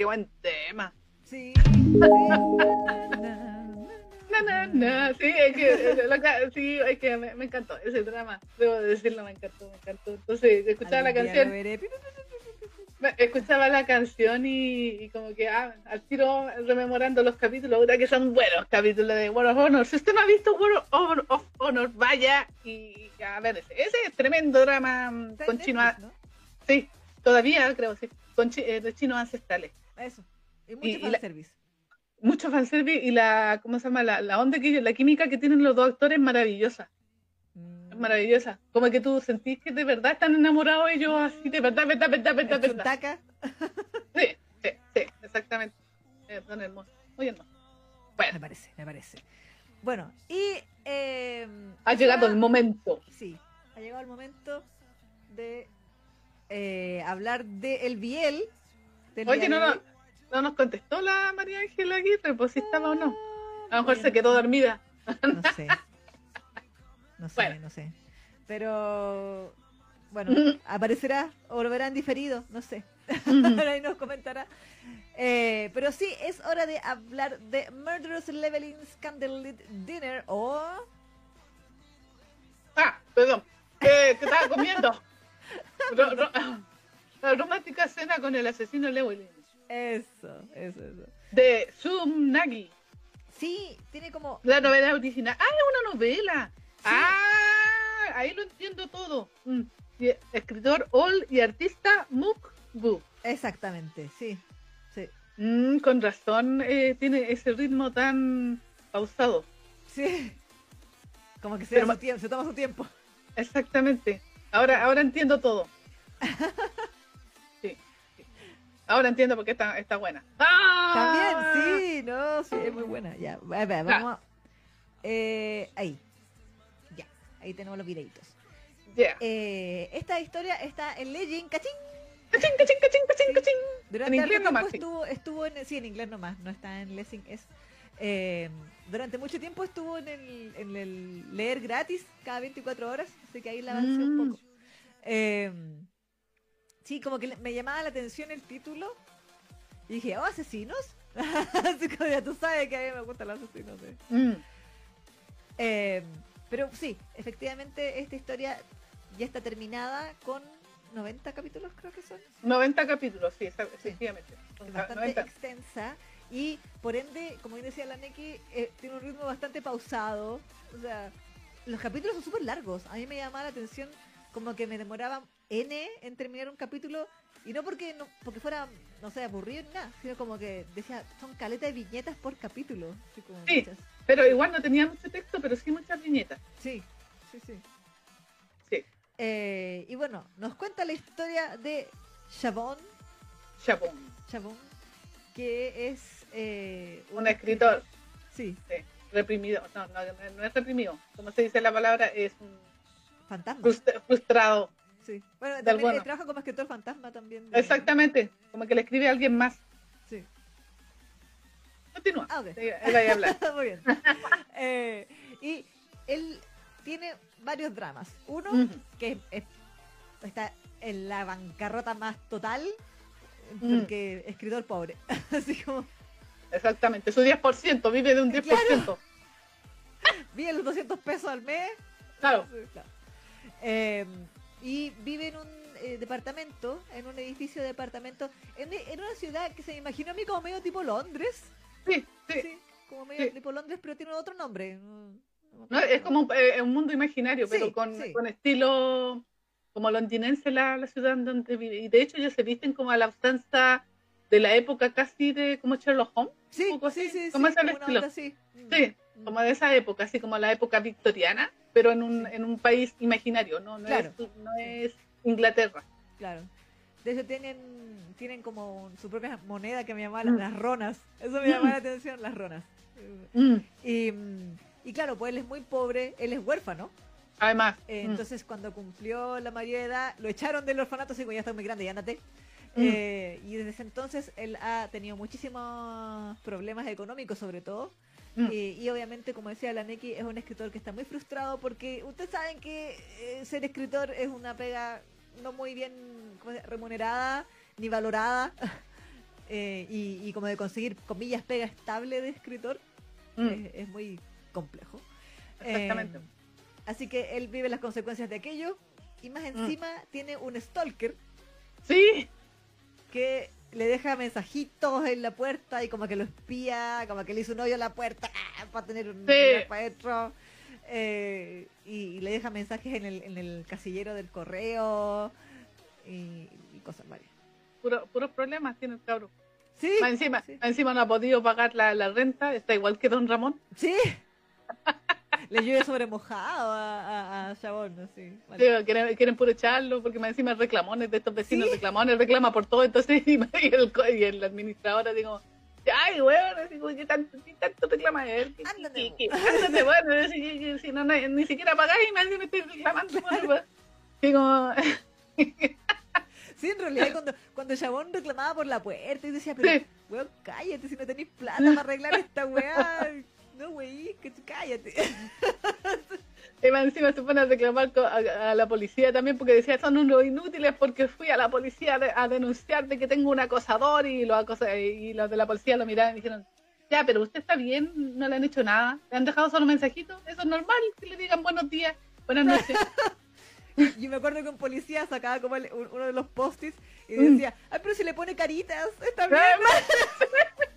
qué buen tema. Sí. Na, na, na. Sí, es que, sí, es que me, me encantó ese drama. Debo decirlo, me encantó, me encantó. Entonces, escuchaba la canción, escuchaba la canción y, y como que ah, al tiro rememorando los capítulos, ahora que son buenos capítulos de World of Honor. Si usted no ha visto World of, of Honor, vaya y a ver ese, ese es tremendo drama mm, Está en con Netflix, chino, ¿no? sí, todavía creo, sí, con chi- eh, chinos ancestrales. Eso. Y mucho Y- y la- fanservice. Mucho fanservice y la, ¿cómo se llama? La, la onda que la química que tienen los dos actores es maravillosa. Mm. Es maravillosa. Como que tú sentís que de verdad están enamorados ellos así, de verdad, verdad, verdad, verdad, verdad. Sí, sí, sí, exactamente. Eh, son hermosos. Muy hermosos. Me Bueno, parece, me parece. Bueno, y. eh, ha llegado el momento. Sí, ha llegado el momento de eh, hablar de el Biel. Oye, no, no. No nos contestó la María Ángela Aguirre, pues si estaba o no. A lo mejor Bueno, se quedó dormida. No sé. No sé, Bueno. no sé. Pero. Bueno, aparecerá o lo verán diferido, no sé. Ahora ahí nos comentará. Eh, pero sí, es hora de hablar de Murderous Leveling's Candlelit Dinner o. Ah, perdón. ¿Qué, qué estaba comiendo? Ro- ro- la romántica cena con el asesino Llewellyn. Eso, eso, eso. De Sum Nagi. Sí, tiene como. La novela original. Ah, es una novela. Ah, ahí lo entiendo todo. Mm. Escritor All y artista Mook Bu. Exactamente, sí. Sí. Mm, con razón eh, tiene ese ritmo tan pausado. Sí. Como que se, Pero su tiempo, se toma su tiempo. Exactamente. Ahora, ahora entiendo todo. Sí, sí. Ahora entiendo por qué está, está buena. ¡Ah! También, sí, no, sí, es muy buena. Ya, a ver, vamos. a- Eh, ahí. Ya, ahí tenemos los videitos. Yeah. Eh, esta historia está en Legend, cachín. Cachín, cachín, cachín, cachín, cachín. Durante En inglés nomás, tiempo estuvo, estuvo en, sí, en inglés nomás, no está en Lessing, es. eh, durante mucho tiempo estuvo en el, en el leer gratis cada 24 horas, así que ahí la avancé un Mm. poco. Eh, sí, como que me llamaba la atención el título y dije, oh, asesinos. así como ya tú sabes que a mí me gustan los asesinos. ¿eh? Mm. Eh, pero sí, efectivamente esta historia ya está terminada con 90 capítulos, creo que son. 90 capítulos, sí, efectivamente. es bastante 90. extensa y por ende, como bien decía la Neki, eh, tiene un ritmo bastante pausado. O sea, los capítulos son súper largos. A mí me llamaba la atención como que me demoraba N en terminar un capítulo y no porque no porque fuera, no sé, aburrido ni nada, sino como que decía, son caletas de viñetas por capítulo. Así como Sí. muchas. Pero igual no tenía mucho texto, pero sí muchas viñetas. Sí, sí, sí. Sí. Eh, y bueno, nos cuenta la historia de Chabón, Chabón. Chabón que es eh, Un escritor Sí, reprimido. No, no, no es reprimido. Como se dice la palabra, es un fantasma. frustra- frustrado. Sí. Bueno, también bueno. eh, trabaja como escritor fantasma también. de- Exactamente. Como que le escribe a alguien más. Sí. Continúa. Ah, ok. Sí, Él va a hablar. Muy bien. Eh, y él tiene varios dramas. Uno, que es- está en la bancarrota más total, Mm. porque escritor pobre. Así como, Exactamente. Su 10%, vive de un 10%. vive los 200 pesos al mes. Claro. Claro. Eh, y vive en un eh, departamento, en un edificio de departamento, en, en una ciudad que se me imaginó a mí como medio tipo Londres. Sí, sí. Sí, como medio Sí. tipo Londres, pero tiene otro nombre. No- es como un, eh, un mundo imaginario, Sí, pero con, sí. con estilo como londinense la, la ciudad donde vive. Y de hecho ellos se visten como a la usanza de la época casi de como Sherlock Holmes. Sí, un poco sí, así, sí, como sí, ese como estilo. onda. Mm. Sí, Mm. como de esa época, así como la época victoriana, pero en un, en un país imaginario, no, no, Claro. es, no es Inglaterra. Claro. De hecho tienen tienen como su propia moneda que me llamaba Mm. las ronas. Eso me llamaba la atención, las ronas. Mm, Y, mm, y claro, pues él es muy pobre, él es huérfano. Además, Eh, mm, entonces cuando cumplió la mayoría de edad, lo echaron del orfanato, así como ya está muy grande, ya andate. Mm. Eh, y desde ese entonces él ha tenido muchísimos problemas económicos sobre todo. Mm. Y, y obviamente, como decía la Neki, es un escritor que está muy frustrado porque ustedes saben que eh, ser escritor es una pega no muy bien remunerada ni valorada. eh, y, y como de conseguir, comillas, pega estable de escritor, Mm, es, es muy complejo. exactamente. Eh, así que él vive las consecuencias de aquello y más Mm. encima tiene un stalker Sí, que le deja mensajitos en la puerta y como que lo espía, como que le hizo un hoyo a la puerta ¡ah! para tener un Sí. para adentro. Eh, y, y le deja mensajes en el, en el casillero del correo y, y cosas varias. puro- puros problemas tiene el cabrón. Sí, Más encima, sí. más encima no ha podido pagar la, la renta, está igual que Don Ramón. sí. le llueve sobre mojado a, a, a Chabón, así. Vale. Sí, quieren, quieren puro echarlo porque más encima reclamones de estos vecinos, Sí. reclamones, reclama por todo, entonces y, el, y el administrador así como, ay, weón, así como, ¿qué tanto, qué tanto reclama él? ¿Qué- Ándate, qué- ándate, bueno, si, si- no, no- ni siquiera pagáis y nadie me estoy reclamando. weón. Así como, Sí, en realidad cuando, cuando Chabón reclamaba por la puerta y decía, pero Sí. weón, cállate si no tenéis plata para arreglar esta weá. No, que cállate. encima se pone a reclamar a, a la policía también porque decía, son unos inútiles porque fui a la policía de- a denunciar de que tengo un acosador y los, acosa- y los de la policía lo miraron y dijeron, ya, pero usted está bien, no le han hecho nada, le han dejado solo mensajitos, eso es normal, que le digan buenos días, buenas noches. Yo me acuerdo que un policía sacaba como el- un- uno de los post-its y Mm. decía, ay, pero si le pone caritas, está bien.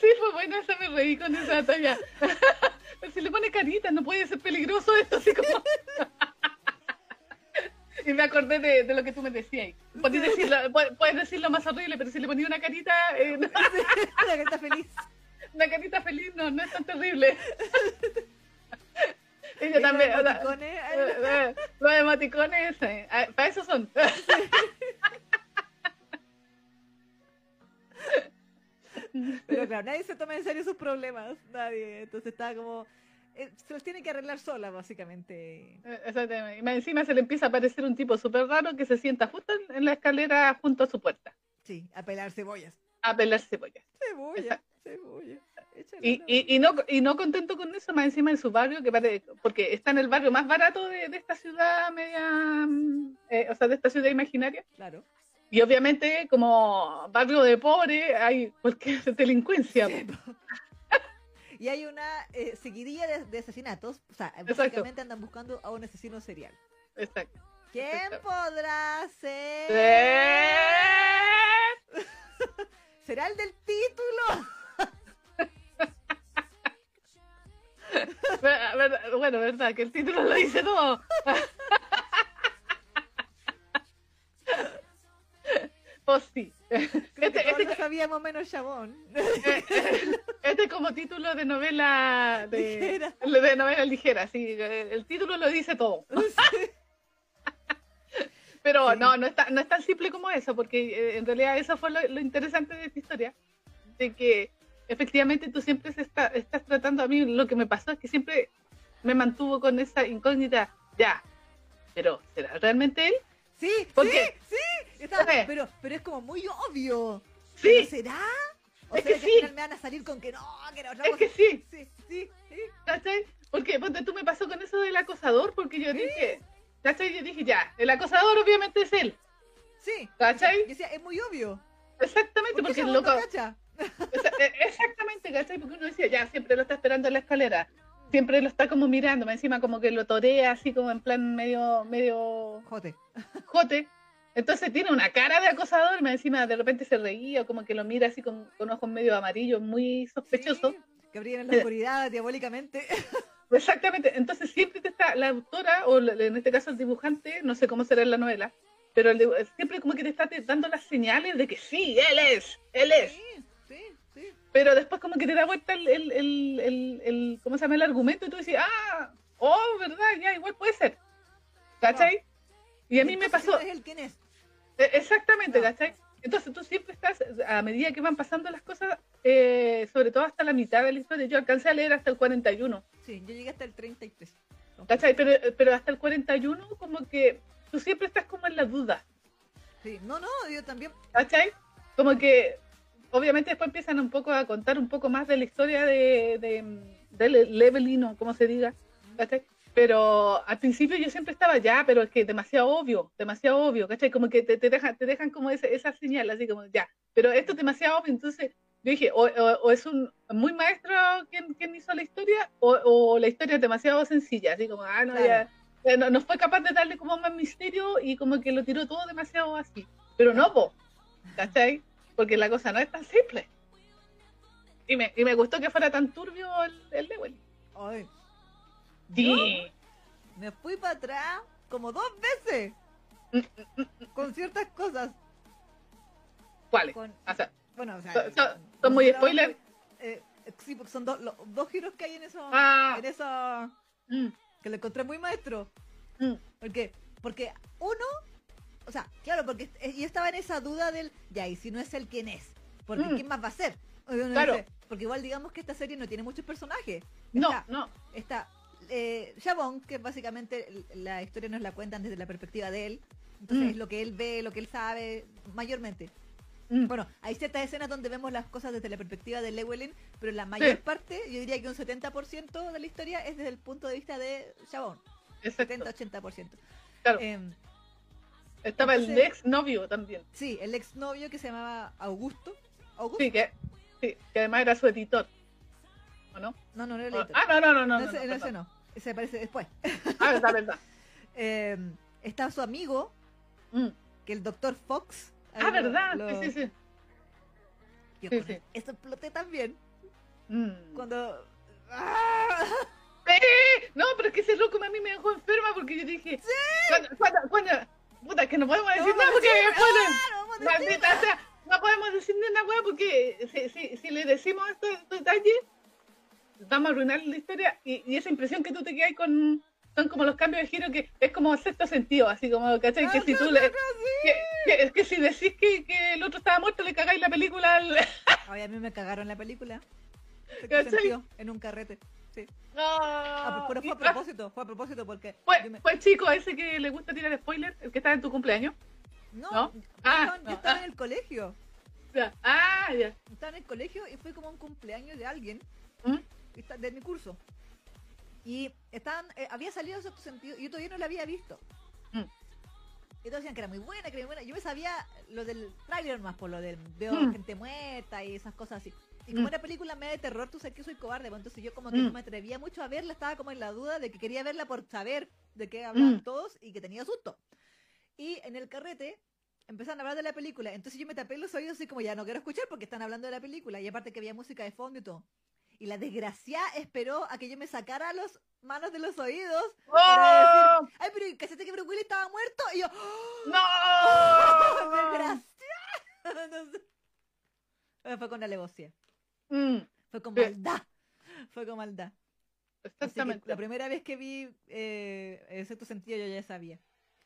sí, fue bueno, eso me reí con esa. Pero si le pone carita, no puede ser peligroso esto, así como... Y me acordé de, de lo que tú me decías. Puedes decirlo, pu- puedes decirlo más horrible, pero si le ponía una carita, eh, Una carita feliz. una carita feliz, no, no es tan terrible. Y yo Los también, emoticones, eh, eh, los emoticones, eh, ah, para eso son. Pero claro, nadie se toma en serio sus problemas, nadie. Entonces está como... eh, se los tiene que arreglar sola, básicamente. Eh, Exactamente. Y más encima se le empieza a aparecer un tipo súper raro que se sienta justo en, la escalera junto a su puerta Sí, a pelar cebollas. a pelar cebollas. Cebolla, Exacto. cebolla. Y, y, y, no, y no contento con eso, más encima en su barrio, que pare- porque está en el barrio más barato de, de esta ciudad media, mm, eh, o sea, de esta ciudad imaginaria. Claro. Y obviamente, como barrio de pobre, hay cualquier delincuencia. Sí, y hay una eh, seguidilla de, de asesinatos. O sea, Exacto. básicamente andan buscando a un asesino serial. Exacto. ¿Quién Exacto. podrá ser? Sí. ¿Será el del título? Bueno, verdad, que el título lo dice todo. Pues sí. Este, este- sabíamos menos Chabón. este como título de novela de, Ligera. de novela ligera, sí, el título lo dice todo. Pero Sí. no, no es, tan, no es tan simple como eso, porque eh, en realidad eso fue lo, lo interesante de esta historia, de que efectivamente tú siempre se está- estás tratando, a mí lo que me pasó es que siempre me mantuvo con esa incógnita, ya, pero ¿será realmente él? Sí, ¿Por sí, sí. Pero, pero es como muy obvio. Sí, ¿Pero ¿Será? ¿O Es será que que, sí. al final me van a salir con que no, que otra es cosa? que sí, Sí, sí, sí. ¿cachai? Porque ponte, tú me pasó con eso del acosador, porque yo dije, ¿cachai? Yo dije, ya, el acosador obviamente es él, Sí. ¿cachai? Yo decía, es muy obvio. Exactamente, ¿Por qué porque el loco... no cacha? Eh, Exactamente, ¿cachai? Porque uno decía, ya, siempre lo está esperando en la escalera, siempre lo está como mirando, encima como que lo torea así como en plan medio, medio Jote. jote. Entonces tiene una cara de acosador, más encima de repente se reía, o como que lo mira así con, con ojos medio amarillos, muy sospechoso. Sí, que brillan en la oscuridad diabólicamente. Exactamente, entonces siempre te está, la autora, o en este caso el dibujante, no sé cómo será en la novela, pero el siempre como que te está dando las señales de que sí, él es, él es. Sí, sí, sí. pero después como que te da vuelta el, el, el, el, el- ¿cómo se llama? el argumento y tú dices, ah, oh, verdad, ya, igual puede ser. ¿Cachai? Y a mí me pasó, ¿quién es él? ¿Quién es? eh, exactamente, No. ¿cachai? Entonces tú siempre estás, a medida que van pasando las cosas, eh, sobre todo hasta la mitad de la historia, yo alcancé a leer hasta el 41, Sí, yo llegué hasta el 33. ¿cachai? Pero, pero hasta el 41 como que tú siempre estás como en la duda, Sí, no, no, yo también. ¿cachai? Como que obviamente después empiezan un poco a contar un poco más de la historia de, de, del leveling o como se diga, ¿cachai? Pero al principio yo siempre estaba ya, pero es que demasiado obvio, demasiado obvio, ¿cachai? Como que te, te dejan, te dejan como ese, esa señal, así como ya, pero esto es demasiado obvio, entonces yo dije, o, o- o es un muy maestro quien, quien hizo la historia, o, o la historia es demasiado sencilla, así como, ah, no, Claro. ya, no, no fue capaz de darle como más misterio y como que lo tiró todo demasiado así. Pero no, po, ¿cachai? Porque la cosa no es tan simple. Y me, y me gustó que fuera tan turbio el, el Lewin. Ay, Sí. me fui para atrás como dos veces con ciertas cosas. ¿Cuáles? Con, O sea, bueno, o sea, ¿Son- son- no son muy sé la- spoiler? eh, sí, porque son dos, los dos giros que hay en eso. Ah. En eso mm, que lo encontré muy maestro. mm, ¿Por qué? Porque uno, o sea, claro, porque yo estaba en esa duda del, ya, y si no es él, ¿quién es? Porque Mm. ¿quién más va a ser? Claro. dice, porque igual digamos que esta serie no tiene muchos personajes. no, no. está eh, Shabon, que básicamente la historia nos la cuentan desde la perspectiva de él. Entonces Mm. es lo que él ve, lo que él sabe, mayormente. mm, Bueno, hay ciertas escenas donde vemos las cosas desde la perspectiva de Llewellyn, pero la mayor Sí. parte, yo diría que un 70% de la historia es desde el punto de vista de exacto. 70-80%. Claro. Em, Estaba el ex novio también. sí, el exnovio que se llamaba Augusto. ¿Augusto? Sí, que, sí, que además era su editor. ¿O no? No, no, no era el Ah, editor. Ah, no, no, no, no. No, no, ese, no, no, ese perdón. no. Ese aparece después. Ah, verdad, verdad. Em, está su amigo, Mm. que el doctor Fox. Ah, lo- verdad. lo- Sí, sí, sí. Yo Sí, sí. Eso exploté también. Mm. Cuando. ¡Ah! ¡Eh! No, pero es que ese loco a mí me dejó enferma porque yo dije. Cuando, cuando, cuando, puta, que no podemos decir No nada porque después nada, no Maldita sea, no podemos decir wea porque si, si, si le decimos estos detalles, vamos a arruinar la historia y, y esa impresión que tú te quedas con. Son como los cambios de giro que es como sexto sentido, así como, ¿cachai? Que si tú le. Que, que- es que si decís que, que el otro estaba muerto, le cagáis la película al. Ay, a mí me cagaron la película. En un carrete. Sí. Ah, pero fue a Y- propósito, fue a propósito porque. Fue, me- fue el chico ese que le gusta tirar spoilers, el que estaba en tu cumpleaños. No, ¿no? yo Ah, estaba- yo no, estaba ah. en el colegio. Ah, ya. Estaba en el colegio y fue como un cumpleaños de alguien ¿Mm? De mi curso. Y estaban, eh, había salido en sexto sentido y yo todavía no la había visto. Mm. Y todos decían que era muy buena, que era muy buena. Yo me sabía lo del trailer más, por lo del veo Mm. gente muerta y esas cosas así. Y como Mm. era película media de terror, tú sabes que soy cobarde, pues, entonces yo como que Mm. no me atrevía mucho a verla, estaba como en la duda de que quería verla por saber de qué hablaban Mm. todos y que tenía susto. Y en el carrete empezaron a hablar de la película, entonces yo me tapé los oídos así como ya no quiero escuchar porque están hablando de la película y aparte que había música de fondo y todo. Y la desgracia esperó a que yo me sacara las manos de los oídos para ¡Oh! decir, ay, pero ¿cachaste que Bruce Willis estaba muerto? Y yo, ¡Oh! ¡No! desgracia. No sé. Pero Fue con alevosía, Mm, fue con maldad, fue con maldad. Así que exactamente. la primera vez que vi eh, sexto sentido yo ya sabía.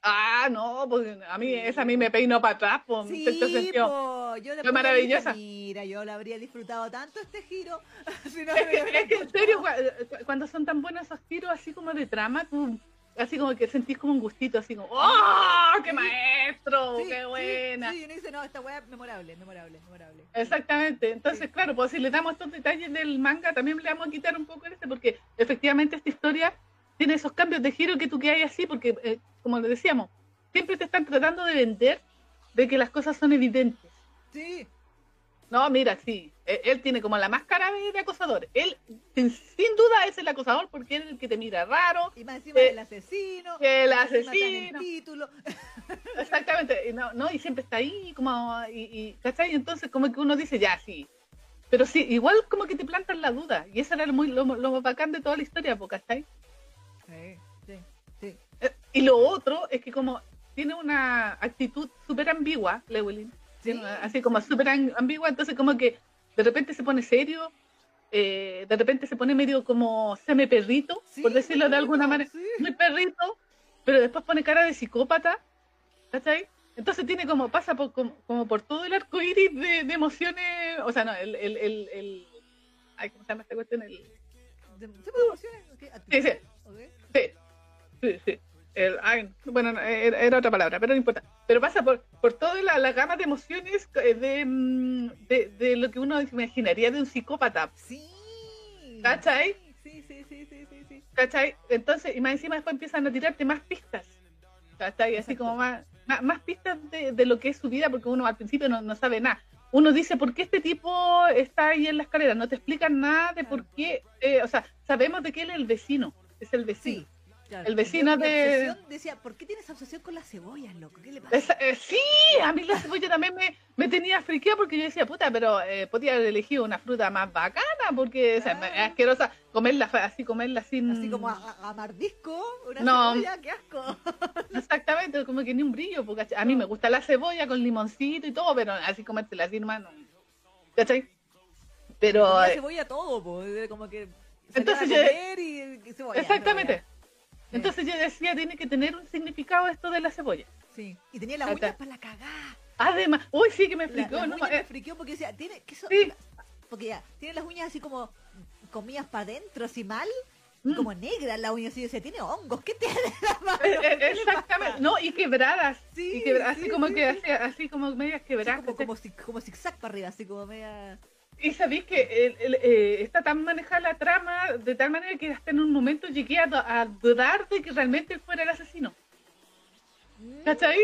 Ah, no, pues a mí, esa a mí me peinó para atrás, pues, Sí, po, yo maravillosa. Mira, yo lo habría disfrutado tanto este giro. si no Es que, es que en serio, cua- cuando son tan buenos esos giros así como de trama, tú así como que sentís como un gustito, así como, ¡oh, qué Sí. maestro! Sí, ¡Qué sí, buena! Sí, y uno dice, no, esta weá memorable, memorable, memorable. Exactamente. Entonces, Sí. claro, pues si le damos estos detalles del manga, también le vamos a quitar un poco este, porque efectivamente esta historia tiene esos cambios de giro que tú que hay así, porque, eh, como le decíamos, siempre te están tratando de vender de que las cosas son evidentes. Sí, No, mira, sí, eh, él tiene como la máscara de, de acosador. Él, sin, duda, es el acosador porque él es el que te mira raro. y más encima Eh, el asesino. el asesino. el título. Exactamente, y no, no, y siempre está ahí, como, y, y, ¿cachai? Entonces, como que uno dice, ya, sí. Pero sí, igual como que te plantan la duda, y eso era muy, lo, lo bacán de toda la historia, ¿cachai? Eh, Y lo otro es que como tiene una actitud súper ambigua, Sí, una- así como súper am- ambigua, entonces como que de repente se pone serio, eh, de repente se pone medio como semi perrito, Sí, por decirlo de alguna manera, muy perrito, pero después pone cara de psicópata, ¿cachai? Entonces tiene como, pasa por, como, como por todo el arco iris de, de emociones, o sea, no, el, el, el, el- ay, ¿cómo se llama esta cuestión? El, De- ¿Sí, pues, emociones? Ok, Sí. Sí, sí, sí. El, ay, bueno, no, era, era otra palabra, pero no importa. Pero pasa por, por toda la, la gama de emociones eh, de, mm, de, de lo que uno imaginaría de un psicópata, Sí. ¿Cachai? Sí, sí, sí, sí, sí, sí. ¿cachai? Entonces, y más encima después empiezan a tirarte más pistas, ¿cachai? Así Exacto. como más, más, más pistas de, de lo que es su vida, porque uno al principio no, no sabe nada. uno dice, ¿por qué este tipo está ahí en la escalera? No te explican nada de por qué, eh, o sea, sabemos de que él es el vecino, es el vecino. Sí. Claro. El vecino de- obsesión Decía, ¿por qué tienes obsesión con las cebollas, loco? ¿Qué le pasa? Esa- eh, sí, a mí la cebolla también me, me tenía friqueada porque yo decía, puta, pero eh, podía haber elegido una fruta más bacana porque o sea, es asquerosa comerla así, comerla sin... Así como a, a- mardisco, una No. cebolla, qué asco. Exactamente, como que ni un brillo. Porque, a mí me gusta la cebolla con limoncito y todo, pero así comértela así, hermano. ¿Cachai? Pero... Ponía eh, cebolla todo, po, de- como que Entonces a comer y, y cebolla. Exactamente. cebolla. Entonces yo decía, tiene que tener un significado esto de la cebolla. Sí, y tenía las Acá. uñas para la cagada. Además, uy, sí que me La, las ¿no? me Eh, friqueó porque decía, tiene, ¿qué son? Sí. Porque ya, tiene las uñas así como comidas para adentro, así mal, y Mm. como negras la uña, así, decía, tiene hongos, ¿qué tiene la mano? eh, eh, ¿Qué le exactamente, no, y quebradas. Sí, y quebra- así sí, como que, sí. así, así como medias quebradas. como, como, como zigzag para arriba, así como media... Y sabéis que el- el, eh, está tan manejada la trama de tal manera que hasta en un momento llegué a, a dudar de que realmente él fuera el asesino. ¿Cachai?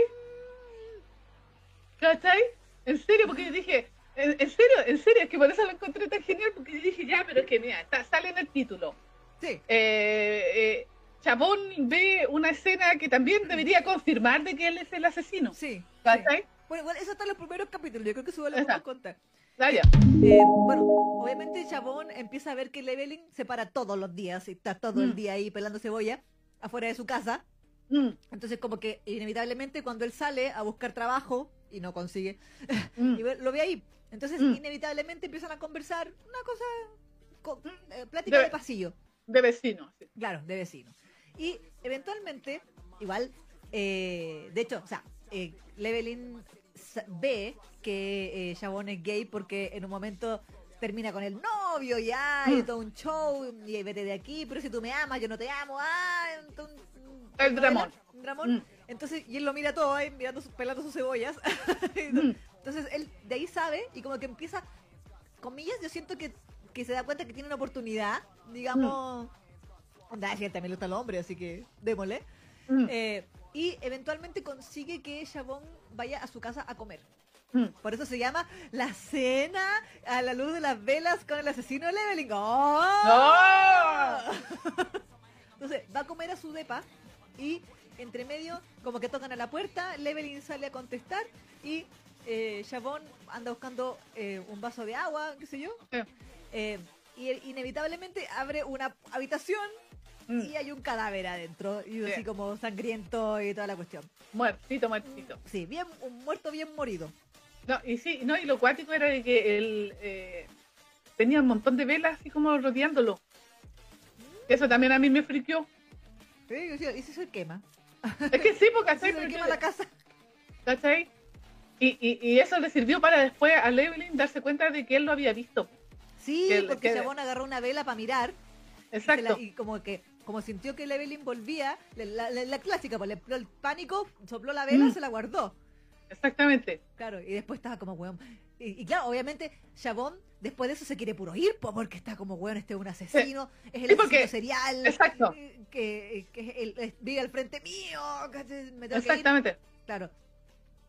¿Cachai? En serio, porque yo dije, en, en serio, en serio, es que por eso lo encontré tan genial, porque yo dije, ya, pero es que mira, está- sale en el título. Sí, Eh, eh, Chabón ve una escena que también debería confirmar de que él es el asesino. sí. sí. ¿Cachai? Bueno, igual eso está en los primeros capítulos, yo creo que eso lo Esa. podemos contar. Eh, bueno, obviamente Chabón empieza a ver que Leveling se para todos los días y está todo el Mm. día ahí pelando cebolla afuera de su casa. Mm, Entonces como que inevitablemente cuando él sale a buscar trabajo y no consigue, mm, y lo ve ahí. Entonces inevitablemente empiezan a conversar una cosa, co- eh, plática De- de pasillo, de vecino. sí. claro, de vecino. Y eventualmente, igual, eh, de hecho, o sea, eh, Leveling sa- ve que eh, Chabón es gay porque en un momento termina con el novio y hay Mm. todo un show y vete de aquí, pero si tú me amas, yo no te amo, ah, entonces, El dramón. dramón. Mm, Entonces, y él lo mira todo ahí, mirando, sus- pelando sus cebollas. mm. Entonces, él de ahí sabe y como que empieza, comillas, yo siento que, que se da cuenta que tiene una oportunidad, digamos, onda, si él también le gusta al hombre, así que démosle. Eh, y eventualmente consigue que Chabón vaya a su casa a comer. mm. Por eso se llama La Cena a la luz de las velas con el asesino Leveling. ¡Oh! Entonces va a comer a su depa y entre medio como que tocan a la puerta, Leveling sale a contestar y eh, Chabón anda buscando eh, un vaso de agua, qué sé yo. Sí. Eh, y él inevitablemente abre una habitación Mm. y hay un cadáver adentro y Sí. así como sangriento y toda la cuestión. Muertito, muertito. Sí, bien, un muerto bien morido. No, y sí, no, y lo cuático era de que él eh, tenía un montón de velas así como rodeándolo. Eso también a mí me friqueó. Sí, ¿y si se quema? Es que sí, porque ¿Y si ¿cachai? se quema la casa? ¿cachai? Y, y, y eso le sirvió para después a Evelyn darse cuenta de que él lo había visto. Sí, Que- porque que- Chabón agarró una vela para mirar y, Exacto. la- y como que como sintió que Evelyn volvía, la, la- la- la clásica, pues le entró el pánico, sopló la vela, Mm. se la guardó. Exactamente. Claro, y después estaba como weón. Y, y claro, obviamente, Chabón después de eso se quiere puro ir, po, porque está como weón, este es un asesino, es el Sí, asesino serial, exacto. eh, que, que es el- es- vive al frente mío, me tengo que ir. Exactamente. Claro.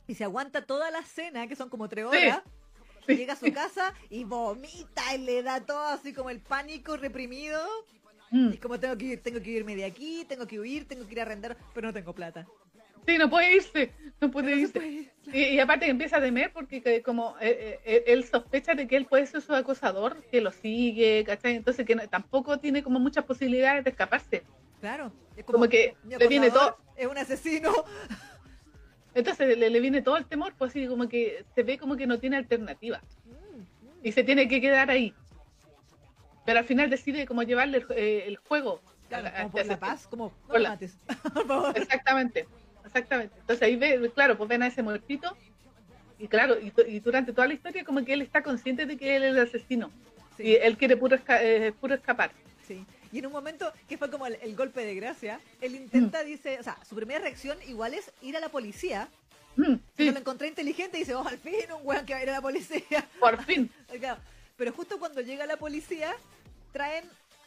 Y se aguanta toda la cena, que son como tres Sí. horas. Sí. Llega a su casa y vomita y le da todo así como el pánico reprimido. Mm. Y como tengo que ir, tengo que irme de aquí, tengo que huir, tengo que ir a arrendar, pero no tengo plata. Sí, no puede irse. No puede No irse. puede. Y, y aparte que empieza a temer porque que como eh, eh, él sospecha de que él puede ser su acosador, que lo sigue, ¿cachai? Entonces que no- tampoco tiene como muchas posibilidades de escaparse. Claro. Es Como que le viene todo. Es un asesino. Entonces le, le viene todo el temor, pues así como que se ve como que no tiene alternativa Mm, mm. y se tiene que quedar ahí. Pero al final decide como llevarle el, eh, el juego. Claro, a- como por la paz, como no Por la- mates. Exactamente, exactamente. Entonces ahí ve, claro, pues ven a ese muertito y claro, y, y durante toda la historia como que él está consciente de que él es el asesino Sí. y él quiere puro, esca- eh, puro escapar. Sí. Y en un momento que fue como el, el golpe de gracia, él intenta, Mm. dice, o sea, su primera reacción igual es ir a la policía. Mm, sí, lo encontré inteligente dice, oh, al fin un weón que va a ir a la policía. por fin. Claro. Pero justo cuando llega la policía, traen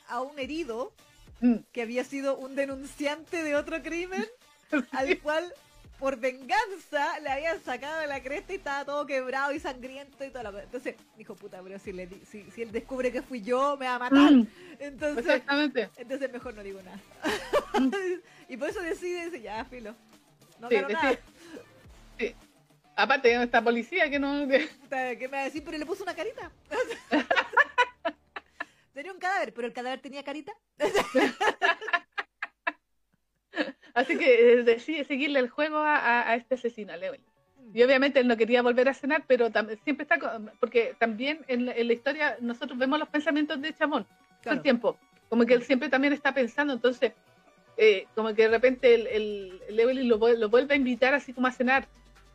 a un herido Mm, que había sido un denunciante de otro crimen, al cual por venganza le habían sacado la cresta y estaba todo quebrado y sangriento y toda la cosa. Entonces dijo, puta, pero si, le, di- si, si él descubre que fui yo, me va a matar. Mm, Entonces, Exactamente. entonces mejor no digo nada. y por eso decide, dice, ya, filo. No sí, nada. sí. Aparte, esta policía que no. ¿Qué me va a decir? Pero le puso una carita. Tenía un cadáver, pero el cadáver tenía carita. Así que eh, decide seguirle el juego a, a- a este asesino, a. Y obviamente él no quería volver a cenar, pero siempre está. con- porque también en la, en la historia nosotros vemos los pensamientos de Chamón todo Claro. el tiempo. Como que él siempre también está pensando, entonces. eh, como que de repente el, el, el Evelyn lo, lo vuelve a invitar así como a cenar.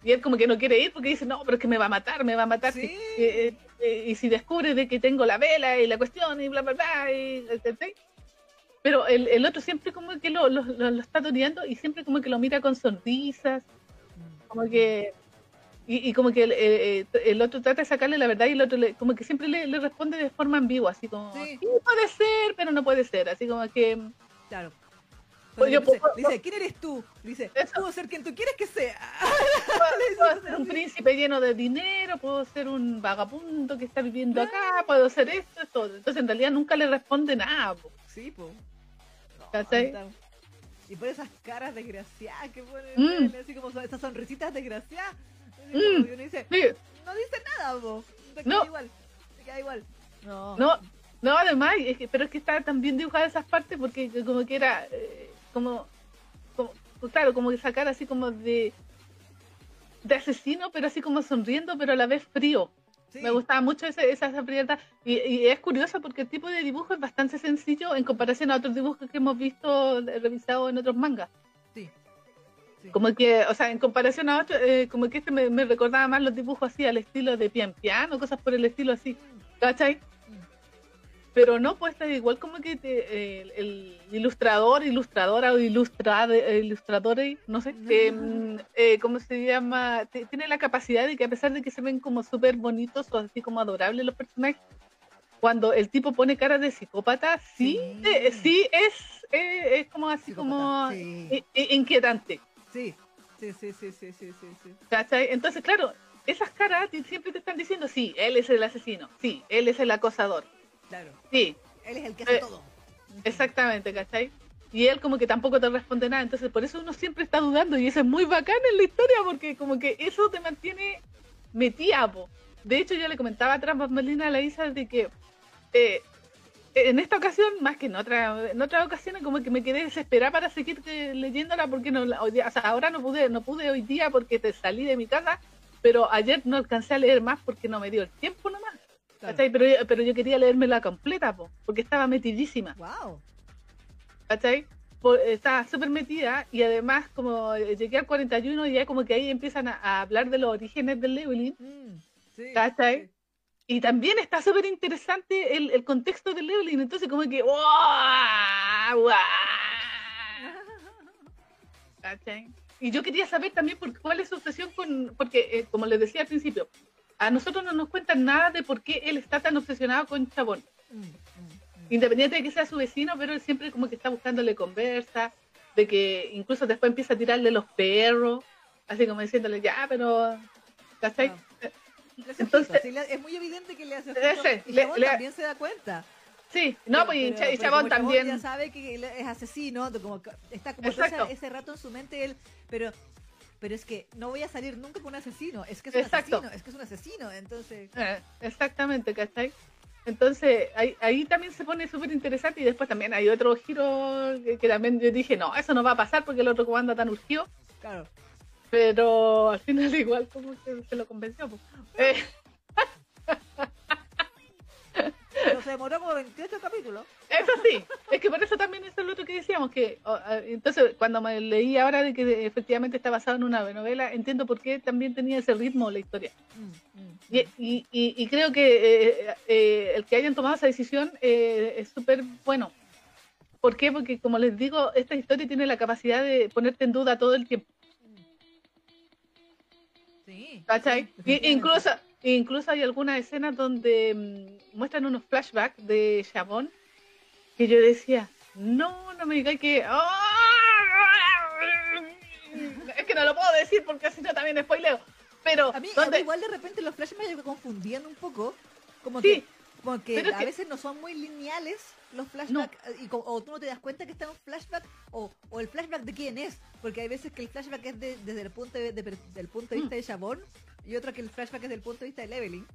Y él como que no quiere ir porque dice, no, pero es que me va a matar, me va a matar. Sí. Y, eh, eh, y si descubre de que tengo la vela y la cuestión y bla, bla, bla. Y, ¿cachai? Pero el, el otro siempre como que lo, lo, lo- lo está toreando y siempre como que lo mira con sonrisas, como que... Y, y como que el, eh, eh, el otro trata de sacarle la verdad y el otro le- como que siempre le, le responde de forma ambigua, así como, Sí. sí, puede ser, pero no puede ser, así como que... Claro. Pues yo dice, puedo- dice, ¿quién eres tú? Dice, Eso. puedo ser quien tú quieres que sea. Puedo, puedo ser un príncipe lleno de dinero, puedo ser un vagabundo que está viviendo acá, puedo ser esto, esto. Entonces en realidad nunca le responde nada. po. Sí, po. No, Y por esas caras desgraciadas que pone, Mm. así como son- esas sonrisitas desgraciadas. Mm. uno dice, Sí, no dice nada, po. Se queda No. igual. Se queda igual. No. No, no, además, es que, pero es que está tan bien dibujada esas partes porque como que era eh, como, como, pues claro, como que sacar así como de de asesino, pero así como sonriendo, pero a la vez frío. Sí. Me gustaba mucho esa, esa frialdad. Y, y es curioso porque el tipo de dibujo es bastante sencillo en comparación a otros dibujos que hemos visto revisados en otros mangas. Sí. Sí. Como que, o sea, en comparación a otros, eh, como que este me, me recordaba más los dibujos así al estilo de Pian Pian o cosas por el estilo así. Mm. ¿Cachai? Pero no, pues es igual como que te- el, el ilustrador, ilustradora o ilustrade, eh, ilustradores, no sé, eh, mm, eh, ¿cómo se llama? Tiene la capacidad de que a pesar de que se ven como súper bonitos o así como adorables los personajes, cuando el tipo pone cara de psicópata, sí, Sí. eh, sí es, eh, es como así como sí. i- inquietante. Sí. Sí, sí, sí, sí, sí, sí. Entonces, claro, esas caras siempre te están diciendo, sí, él es el asesino, sí, él es el acosador, Claro. sí, Él es el que hace Eh, todo. exactamente, ¿cachai? Y él como que tampoco te responde nada, entonces por eso uno siempre está dudando y eso es muy bacán en la historia porque como que eso te mantiene metida, po. De hecho, yo le comentaba tras bambalinas a la Isa de que eh, en esta ocasión, más que en otra, en otras ocasiones, como que me quedé desesperada para seguir leyéndola porque no, la- hoy día- o sea, ahora no pude, no pude hoy día porque te salí de mi casa, pero ayer no alcancé a leer más porque no me dio el tiempo nomás. Claro. ¿cachai? Pero, yo- pero yo quería leérmela completa, po, porque estaba metidísima. Wow. ¿cachai? Por- estaba súper metida y además como eh, llegué al 41 y ya como que ahí empiezan a, a hablar de los orígenes del Evelyn Mm, sí. ¿Cachai? sí. y también está súper interesante el, el contexto del Evelyn, entonces como que ¡guau! ¡guau! ¿cachai? Y yo quería saber también por, cuál es su obsesión con, porque eh, como les decía al principio, a nosotros no nos cuentan nada de por qué él está tan obsesionado con Chabón. Mm, mm, mm. independiente de que sea su vecino, pero él siempre como que está buscándole conversa, de que incluso después empieza a tirarle los perros, así como diciéndole, ya, pero, ¿cachai? Ah. Hace Entonces- sí, es muy evidente que le hace Ese, y le- Chabón le- también se da cuenta. Sí, no, Pero- pues y pero- Chabón también, ya sabe que él es asesino, como está como ese, ese rato en su mente él, pero pero es que no voy a salir nunca con un asesino, es que es un Exacto. asesino, es que es un asesino, entonces eh, exactamente, ¿cachai? Entonces ahí, ahí también se pone súper interesante y después también hay otro giro que, que también yo dije, no, eso no va a pasar porque el otro como anda tan urgido, claro. pero al final igual como que se lo convenció. pues. Eh, Pero se demoró como 28 capítulos. Eso sí, es que por eso también eso es lo otro que decíamos, que entonces cuando me leí ahora de que efectivamente está basado en una novela, entiendo por qué también tenía ese ritmo la historia. Mm, mm, Y, y, y- y creo que eh, eh, el que hayan tomado esa decisión eh, es súper bueno. ¿Por qué? Porque como les digo, esta historia tiene la capacidad de ponerte en duda todo el tiempo, Sí. ¿cachai? sí, Y- definitivamente. incluso, hay algunas escenas donde mm, muestran unos flashbacks de Chabón que yo decía, no, no me digáis que... ¡Ah! es que no lo puedo decir porque así yo también spoileo. Pero A mí, a mí donde- igual de repente los flashbacks me confundían un poco. Como Sí, que, como que a que- veces no son muy lineales los flashbacks. eh, Y, o tú no te das cuenta que está en un flashback. O, o el flashback de quién es. Porque hay veces que el flashback es de- desde el punto de, de- del punto de Mm. vista de Chabón. Y otro que el flashback es del punto de vista de Evelyn.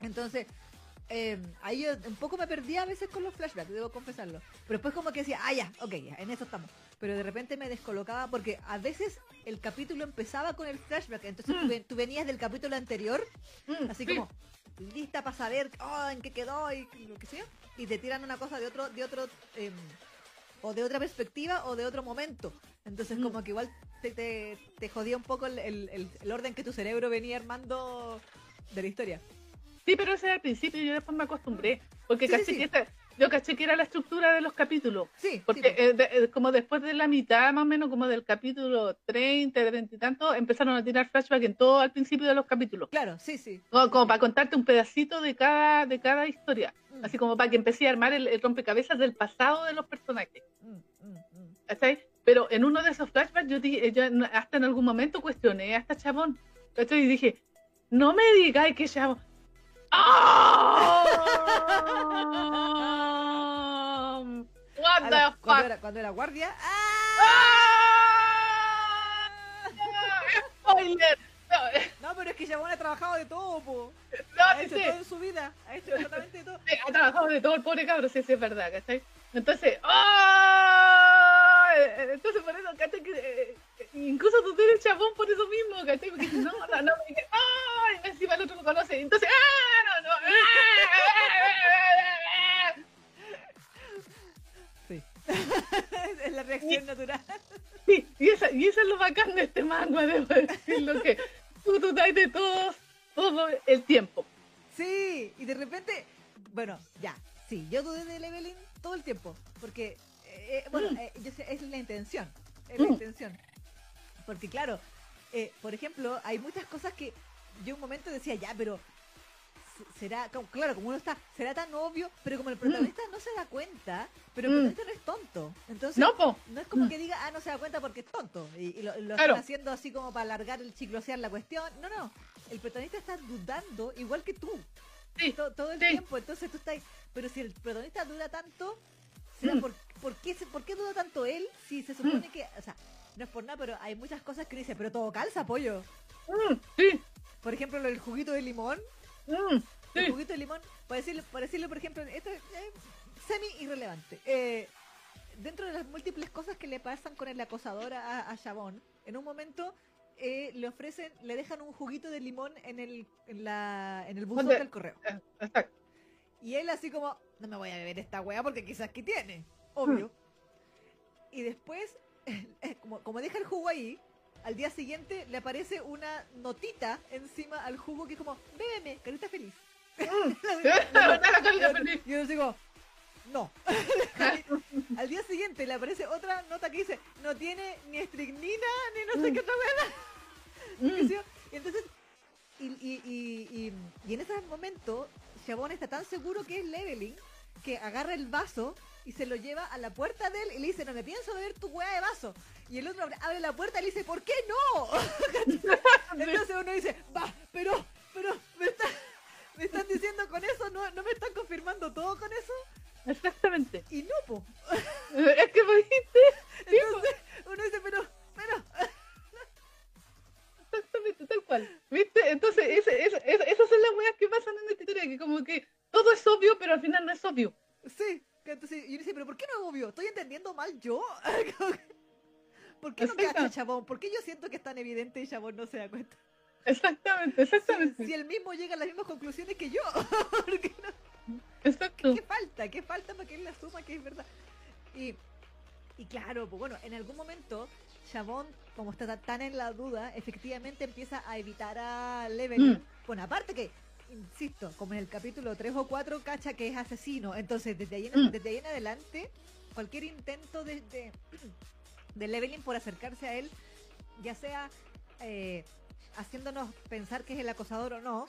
Entonces, eh, ahí yo un poco me perdí a veces con los flashbacks, debo confesarlo. Pero después como que decía, ah, ya, ok, ya, en eso estamos. Pero de repente me descolocaba porque a veces el capítulo empezaba con el flashback. Entonces tú, Mm. ven- tú venías del capítulo anterior, mm, así sí, como lista para saber oh, en qué quedó y lo que sea. Y te tiran una cosa de otro, de otro, em, o de otra perspectiva o de otro momento. Entonces Mm. como que igual te, te, te jodía un poco el, el- el- orden que tu cerebro venía armando de la historia. Sí, pero ese era al principio yo después me acostumbré. Porque Sí, sí, caché sí. que esta- yo caché que era la estructura de los capítulos. Sí, Porque sí, po. eh, de- eh, como después de la mitad, más o menos como del capítulo 30, 30 y tanto, empezaron a tirar flashback en todo al principio de los capítulos. claro, sí, sí. Como, como para contarte un pedacito de cada, de cada historia. Mm, Así como para que empecé a armar el, el rompecabezas del pasado de los personajes. mm, mm, mm. ¿cachai? Pero en uno de esos flashbacks yo, di- yo en- hasta en algún momento cuestioné a esta chabón. ¿cachai? Y dije, no me digáis que chabón. ¡Ah! What the fuck? cuando, era, cuando era guardia. ¡ah! ¡Ah! ¡Spoiler! No, eh, No, pero es que Jabón ha trabajado de todo, po. no, Ha sí, hecho sí. todo en su vida. Ha hecho absolutamente todo. Sí, ha trabajado de todo el pobre cabro, sí, sí, es verdad, ¿cachai? Entonces, ¡ah! Eh, Entonces, por eso, ¿cachai? Que, eh, incluso tú tienes chabón por eso mismo, ¿cachai? Porque no, no, no, y que, ¡ah! Y encima el otro lo conoce, entonces, ¡ah! No, no, ¡ah! Sí. es la reacción natural. Sí, y, esa, y eso es lo bacán de este manga, debo decirlo, que tú, tú de todos, todo el tiempo. Sí, y de repente, bueno, ya, sí, yo dudé de Evelyn todo el tiempo, porque, eh, eh, bueno, Mm. eh, yo sé, es la intención, es la Mm. intención. Porque claro, eh, por ejemplo, hay muchas cosas que yo un momento decía, ya, pero se- será, como- claro, como uno está, será tan obvio, pero como el protagonista no se da cuenta, pero el Mm. protagonista no es tonto, entonces No, po. no es como Mm. que diga, ah, no se da cuenta porque es tonto. Y, y lo, lo Claro. están haciendo así como para alargar el chiclosear la cuestión. No, no. El protagonista está dudando igual que tú. Sí, to- todo el sí. tiempo. Entonces tú estás. Pero si el protagonista duda tanto, ¿será Mm. por, por, qué, ¿por qué duda tanto él? Si se supone que. O sea, no es por nada, pero hay muchas cosas que dice, pero todo calza, pollo. Mm, sí, Por ejemplo, lo del juguito de limón. mm, El sí. juguito de limón, para decirlo, para decirlo, por ejemplo, esto es eh, semi irrelevante. Eh, dentro de las múltiples cosas que le pasan con el acosador a, a Chabón, en un momento eh, le ofrecen, le dejan un juguito de limón en el, en la, en el buzón del correo. Eh, Exacto. Y él así como, no me voy a beber esta weá porque quizás que tiene, obvio. Y después, eh, como, como deja el jugo ahí, al día siguiente le aparece una notita encima al jugo que es como, bébeme, carita feliz. Y yo digo, no. Al día siguiente le aparece otra nota que dice, no tiene ni estricnina ni no sé Mm. qué otra weá. Mm. Y entonces, y, y, y, y en ese momento, Chabón está tan seguro que es Leveling que agarra el vaso y se lo lleva a la puerta de él y le dice, no me pienso beber tu hueá de vaso. Y el otro abre, la puerta y le dice, ¿por qué no? Entonces uno dice, va, pero, pero, ¿me, está- me están diciendo con eso? ¿No, ¿No me están confirmando todo con eso? Exactamente. Y no, po. Es que viste, Entonces uno dice, pero, exactamente, tal cual. ¿Viste? Entonces, ese, ese- esas son las weas que pasan en esta historia, que como que todo es obvio, pero al final no es obvio. sí. Entonces, y uno dice, pero ¿por qué no es obvio? ¿Estoy entendiendo mal yo? ¿Por qué no cacha Chabón? ¿Por qué yo siento que es tan evidente y Chabón no se da cuenta? Exactamente, Si, exactamente. si él mismo llega a las mismas conclusiones que yo. ¿Por qué no? Exacto. ¿Qué falta? ¿Qué falta para que él asuma que es verdad? Y, y claro, pues bueno, en algún momento, Chabón, como está ta- tan en la duda, efectivamente empieza a evitar a Leveling. Mm. Bueno, aparte que, insisto, como en el capítulo 3 o 4, cacha que es asesino. Entonces, desde ahí en, Mm. desde ahí en adelante, cualquier intento de, de, de Leveling por acercarse a él, ya sea eh, haciéndonos pensar que es el acosador o no,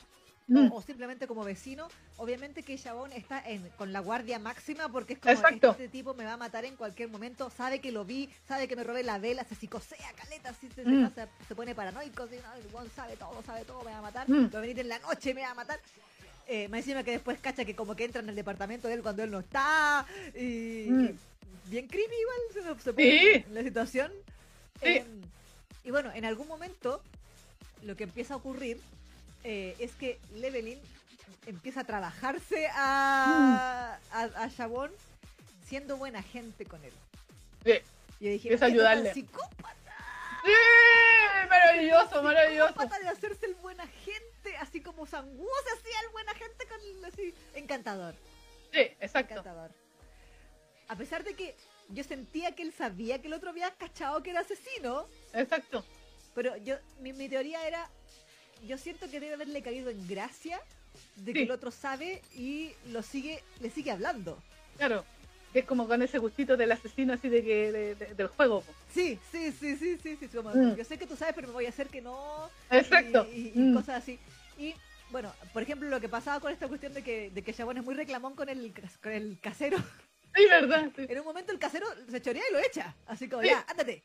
Mm. o, o simplemente como vecino, obviamente que Chabón está en, con la guardia máxima porque es como Exacto. este tipo me va a matar en cualquier momento, sabe que lo vi, sabe que me robé la vela, se psicosea, caleta, así se, Mm. se pone paranoico, no, el weón sabe todo, sabe todo, me va a matar, Mm. va a venir en la noche, me va a matar. Eh, más encima que después cacha que como que entra en el departamento de él cuando él no está. Y, Mm. y bien creepy igual se, se pone Sí. en la situación. Sí. Eh, y bueno, en algún momento lo que empieza a ocurrir eh, es que Levelin empieza a trabajarse a, Mm. a, a Chabón siendo buena gente con él. Sí, Y yo dije, Empieza a "Este tan ayudarle". psicópata, Sí, maravilloso, maravilloso. psicópata de hacerse el buena gente, así como Sanguo se hacía el buena gente con así, encantador. Sí, exacto. Encantador. A pesar de que yo sentía que él sabía que el otro había cachado que era asesino, Exacto. pero yo mi, mi teoría era, yo siento que debe haberle caído en gracia de que Sí. el otro sabe y lo sigue, le sigue hablando. Claro. Es como con ese gustito del asesino así de que de- de- del juego. Sí, sí, sí, sí, sí, sí. como, Mm. Yo sé que tú sabes, pero me voy a hacer que no. Exacto. Y, y- y Mm. cosas así. Y bueno, por ejemplo, lo que pasaba con esta cuestión de que, de que Chabón es muy reclamón con el, con el casero. Sí, verdad. sí. En un momento el casero se chorea y lo echa. Así como, Sí. ya, ándate.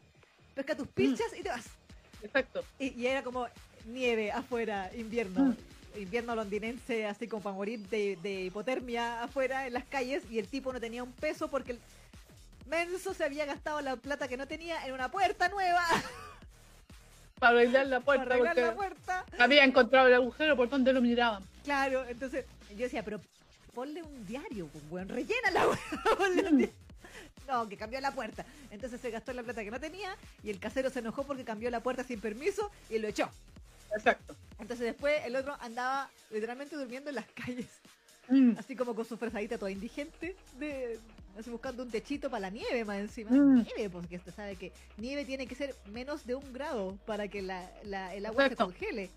Pesca tus pilchas y te vas. Exacto. Y, y era como nieve afuera, invierno. Mm. Invierno londinense, así como para morir de, de hipotermia afuera en las calles. Y el tipo no tenía un peso porque el menso se había gastado la plata que no tenía en una puerta nueva Para arreglar la para puerta arreglar porque la puerta. había encontrado el agujero por donde lo miraban. Claro, entonces yo decía, pero ponle un diario, pues, weón, rellena la weón. Mm. No, que cambió la puerta. Entonces se gastó la plata que no tenía y el casero se enojó porque cambió la puerta sin permiso y lo echó. Exacto. Entonces después el otro andaba literalmente durmiendo en las calles, Mm. así como con su frazadita toda indigente, de, así buscando un techito para la nieve más encima. Mm. Nieve, porque usted sabe que nieve tiene que ser menos de un grado para que la, la- el agua Exacto. se congele.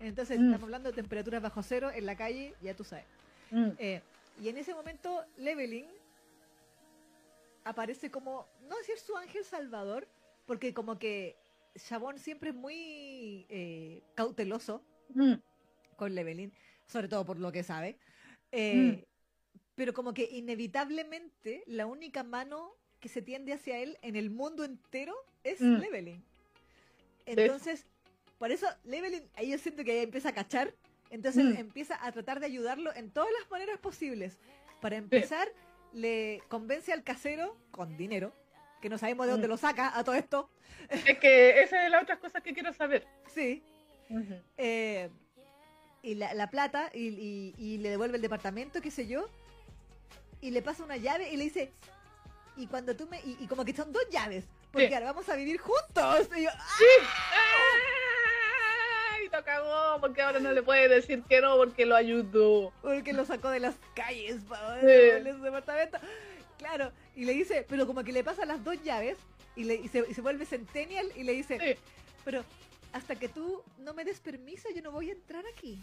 Entonces Mm. estamos hablando de temperaturas bajo cero en la calle, ya tú sabes. Mm. Eh, y en ese momento Leveling aparece como, no decir su ángel salvador, porque como que Chabón siempre es muy eh, cauteloso Mm. con Levelin, sobre todo por lo que sabe. Eh, Mm. Pero como que inevitablemente la única mano que se tiende hacia él en el mundo entero es Mm. Levelin. Entonces, por eso Levelin, ahí yo siento que ahí empieza a cachar, entonces Mm. empieza a tratar de ayudarlo en todas las maneras posibles. Para empezar, le convence al casero con dinero, que no sabemos de dónde Mm. lo saca a todo esto. Es que esa es la otra cosa que quiero saber. Sí, Ujú. eh, y la, la plata y, y- y le devuelve el departamento, qué sé yo, y le pasa una llave y le dice, y cuando tú me, y, y como que son dos llaves, porque Sí. ahora vamos a vivir juntos. Y yo, ¡ah! ¡Ay! Lo cagó porque ahora no le puede decir que no porque lo ayudó. porque lo sacó de las calles para Sí. su departamento. Claro, y le dice, pero como que le pasa las dos llaves y, le, y, se, y se vuelve centennial y le dice, Sí, pero hasta que tú no me des permiso yo no voy a entrar aquí.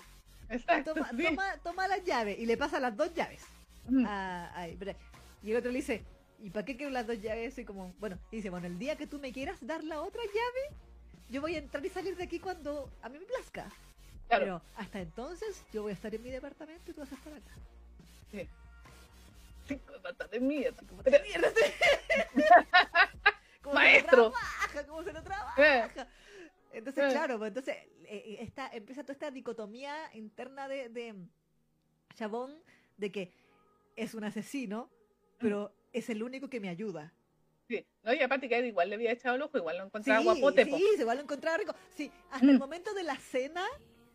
exacto. Toma, sí. toma, toma las llaves y le pasa las dos llaves. Mm. y el otro le dice, ¿y para qué quiero las dos llaves? Y como, bueno, y dice, bueno, el día que tú me quieras dar la otra llave, yo voy a entrar y salir de aquí cuando a mí me plazca. Claro. Pero hasta entonces yo voy a estar en mi departamento y tú vas a estar acá. Sí. Cinco de de mierda. Pero- te mierda, Como Maestro. Se lo trabaja, como se lo trabaja. Entonces, Eh. claro, pues entonces eh, está, empieza toda esta dicotomía interna de, de Chabón de que es un asesino, pero es el único que me ayuda. Sí. No, y aparte que igual le había echado el ojo, igual lo encontraba sí, guapote. po. sí, se igual lo encontraba rico. Sí, hasta Mm. el momento de la cena,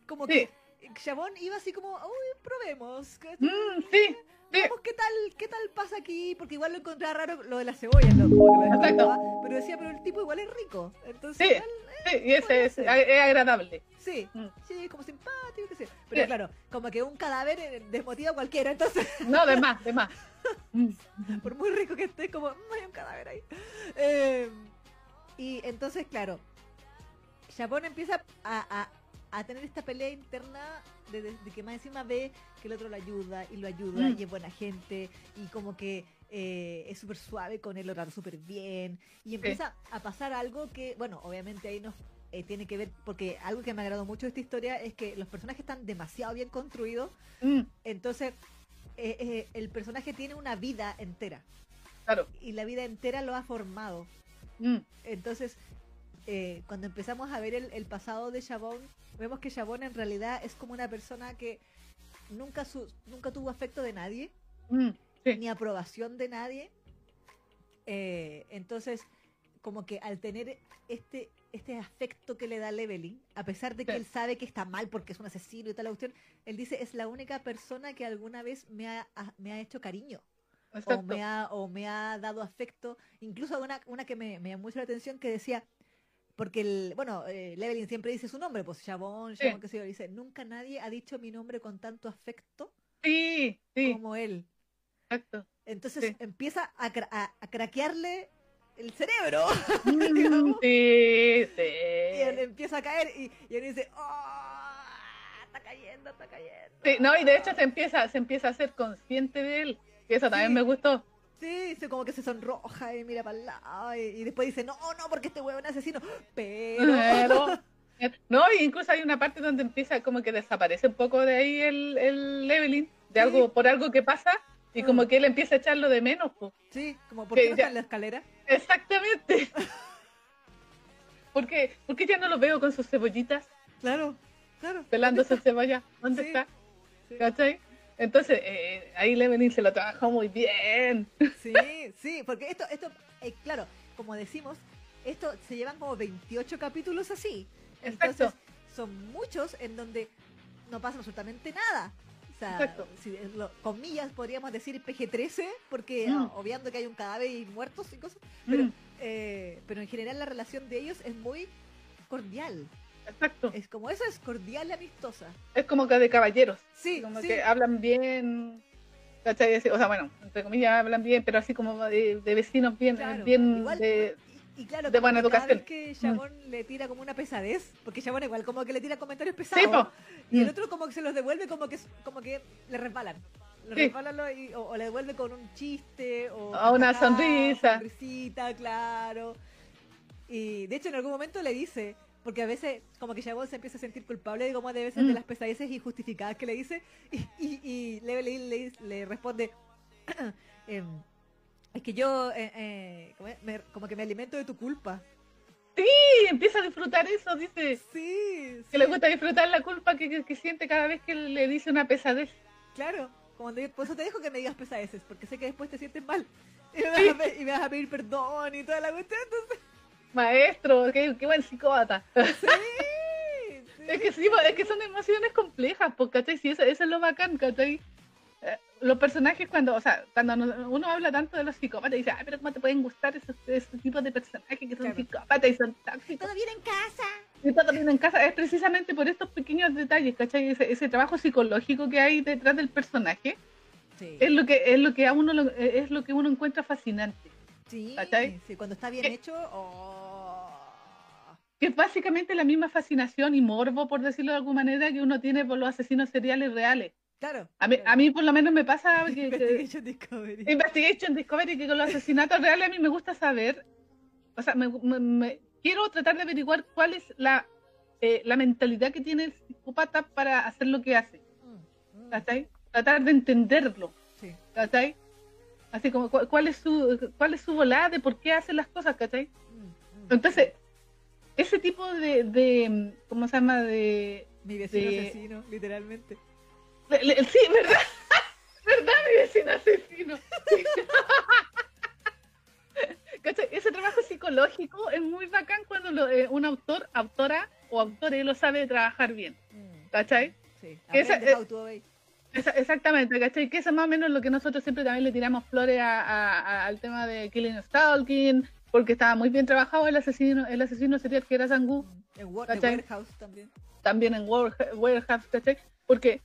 como Sí. que Chabón iba así como, uy, probemos. Mm, sí. Veamos qué tal, qué tal pasa aquí, porque igual lo encontraba raro lo de las cebollas, lo, como que lo Exacto. descartaba, pero decía, pero el tipo igual es rico. Entonces, Sí. igual, Sí, y ese Podría es, es agradable. sí, Mm. sí, como simpático, qué sé. Pero Sí. claro, como que un cadáver eh, desmotiva a cualquiera, entonces, No, de más, de más. Mm. por muy rico que esté, como, "Mm, hay un cadáver ahí. Eh, y entonces, claro, Chabón empieza a, a- a tener esta pelea interna de, de- de que más encima ve que el otro lo ayuda y lo ayuda Mm. y es buena gente y como que eh, es súper suave con él, lo trata súper bien y empieza a pasar algo que, bueno, obviamente ahí nos eh, tiene que ver, porque algo que me agradó mucho de esta historia es que los personajes están demasiado bien construidos, Mm, entonces eh, el personaje tiene una vida entera claro. y la vida entera lo ha formado. Mm, Entonces, eh, cuando empezamos a ver el, el pasado de Chabón, vemos que Chabón en realidad es como una persona que nunca, su, nunca tuvo afecto de nadie, mm, sí. ni aprobación de nadie. Eh, entonces, como que al tener este, este afecto que le da Leveling, a pesar de que Sí. él sabe que está mal porque es un asesino y tal la cuestión, él dice, es la única persona que alguna vez me ha, ha- me ha hecho cariño. O me, ha, o me ha dado afecto. Incluso una, una que me, me llamó mucho la atención que decía, porque el, bueno, eh, Leveling siempre dice su nombre, pues Chabón, Sí. Chabón, qué sé yo, dice, nunca nadie ha dicho mi nombre con tanto afecto Sí, sí, como él. exacto. Entonces Sí. empieza a, cra- a- a craquearle el cerebro. Mm, Digamos. sí, Y él sí. empieza a caer y, y él dice, ¡Oh! Está cayendo, está cayendo. Sí, no, y de hecho se empieza, se empieza a ser consciente de él. Que eso también Sí. me gustó. Sí, se como que se sonroja y mira para el lado y, y después dice, no, no, porque este huevo es asesino. Pero... Pero, no, y incluso hay una parte donde empieza como que desaparece un poco de ahí el, el leveling, de Sí. algo, por algo que pasa, y Mm. como que él empieza a echarlo de menos. Sí, como, ¿por Que qué no ya- está en la escalera? Exactamente. ¿Por qué? ¿Por qué ya no lo veo con sus cebollitas, Claro, claro. pelando su cebolla? ¿Dónde Sí. está? Sí. ¿Cachai? Entonces, eh, ahí Leveling se lo trabajó muy bien. Sí, sí, porque esto, esto, eh, claro, como decimos, esto se llevan como 28 capítulos así. Entonces, Exacto. son muchos en donde no pasa absolutamente nada. O sea, Exacto. si es lo- comillas podríamos decir PG-13, porque Mm. obviando que hay un cadáver y muertos y cosas, pero, Mm, eh, pero en general la relación de ellos es muy cordial. Exacto. Es como eso es cordial y amistosa. Es como que de caballeros. Sí, como sí. que hablan bien. ¿Cachai? O sea, bueno, entre comillas hablan bien, pero así como de, de vecinos bien, Claro, bien igual- de, Y, y claro, de buena que cada educación. vez que Chabón le tira como una pesadez, porque Chabón igual como que le tira comentarios Sí, pesados, po. y el Mm. otro como que se los devuelve como que como que le resbalan. Sí. lo- y- o, o le devuelve con un chiste o O una sonrisa. sonrisita, claro. Y de hecho en algún momento le dice, porque a veces como que Chabón se empieza a sentir culpable de como de veces de Mm. las pesadeces injustificadas que le dice y, y, y le, le responde em, es que yo eh, eh, como, es? Me- como que me alimento de tu culpa. Y empieza a disfrutar eso, dice. Sí, Que le gusta disfrutar la culpa que, que- que siente cada vez que le dice una pesadez. Claro, como de- por eso te dejo que me digas pesadeces, porque sé que después te sientes mal. Y me, vas a, y me vas a pedir perdón y toda la cuestión. Entonces, Maestro, qué, qué buen psicópata. sí, sí. Es que sí, es que son emociones complejas, pues, ¿cachai? Sí, eso, eso es lo bacán, ¿cachai? Eh, los personajes cuando, o sea, cuando no- uno habla tanto de los psicópatas, dice, ay, pero ¿cómo te pueden gustar esos, esos tipos de personajes que son Claro. psicópatas y son tóxicos? ¿Todo bien en casa? Y todo bien en casa, es precisamente por estos pequeños detalles, ¿cachai? Ese, ese trabajo psicológico que hay detrás del personaje Sí, es lo que es lo que a uno lo- es lo que uno encuentra fascinante. sí, ¿cachai? sí, cuando está bien Eh, hecho, oh, Que es básicamente la misma fascinación y morbo, por decirlo de alguna manera, que uno tiene por los asesinos seriales reales. claro. A mí, claro. a mí por lo menos me pasa que, que- Investigation Discovery. Investigation Discovery, que con los asesinatos reales a mí me gusta saber, o sea, me, me- me- quiero tratar de averiguar cuál es la, eh, la mentalidad que tiene el psicópata para hacer lo que hace, Mm, mm, ¿cachai? Tratar de entenderlo, sí. ¿cachai? Así como cu- cuál es su cuál es su volada de por qué hace las cosas, ¿cachai? Mm, mm. Entonces, ese tipo de, de ¿cómo se llama? De, Mi vecino de- asesino, literalmente. le- le- sí, ¿verdad? ¿Verdad, mi vecino asesino? Sí. ¿Cachai? Ese trabajo psicológico es muy bacán cuando lo- eh, un autor, autora o autore lo sabe trabajar bien, Mm, ¿cachai? sí. Esa- eh. Esa- exactamente, ¿cachai? Que eso es más o menos lo que nosotros siempre también le tiramos flores a- a- a- al tema de Killing Stalking, porque estaba muy bien trabajado el asesino, el asesino serial que era Sangu, En. Warehouse también. también en War- Warehouse, ¿cachai? Porque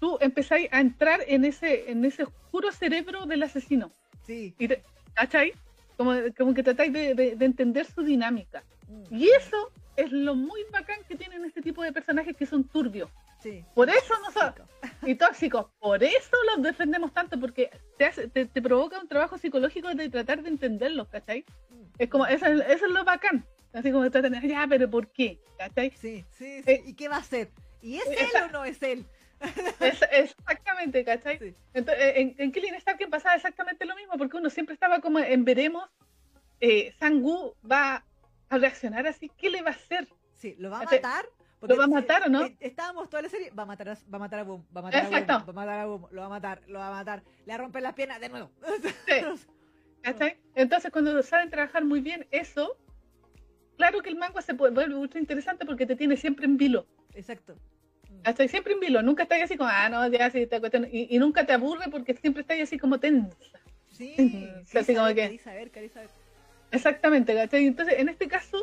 tú empezáis a entrar en ese, en ese oscuro cerebro del asesino, Sí. y te- ¿cachai? Como, como que tratáis de, de- de entender su dinámica. Mm, Y eso es lo muy bacán que tienen este tipo de personajes que son turbios. Sí. Por eso nosotros, Tóxico. y tóxicos. Por eso los defendemos tanto, porque te, hace- te, te provoca un trabajo psicológico de tratar de entenderlos, ¿cachai? Mm. Es como, eso, es- eso es lo bacán. Así como tratan de, ya, pero ¿por qué? ¿Cachai? Sí, sí, sí. Eh, ¿Y qué va a hacer? ¿Y es esa- él o no es él? Es- exactamente, ¿cachai? Sí. Entonces, eh, en, en Killing Stark pasaba exactamente lo mismo, porque uno siempre estaba como en veremos, eh, Sangu va a reaccionar así, ¿qué le va a hacer? Sí, ¿lo va a Este, ¿lo va a matar o no? eh, Estábamos toda la serie, va a matar a, va a matar a Boom, va a matar a Exacto. Boom, va a matar a Boom, lo va a matar, lo va a matar, le va a romper las piernas de nuevo. Sí. Entonces, cuando saben trabajar muy bien eso, claro que el manga se puede- vuelve ultra interesante porque te tiene siempre en vilo. Exacto. Mm. Hasta siempre en vilo, nunca estás así como, ah, no, ya sí, esta cuestión", y, y nunca te aburre porque siempre estás así como tensa. Sí, Sí, así como que- saber, saber. Exactamente, ¿cachai? Entonces, en este caso,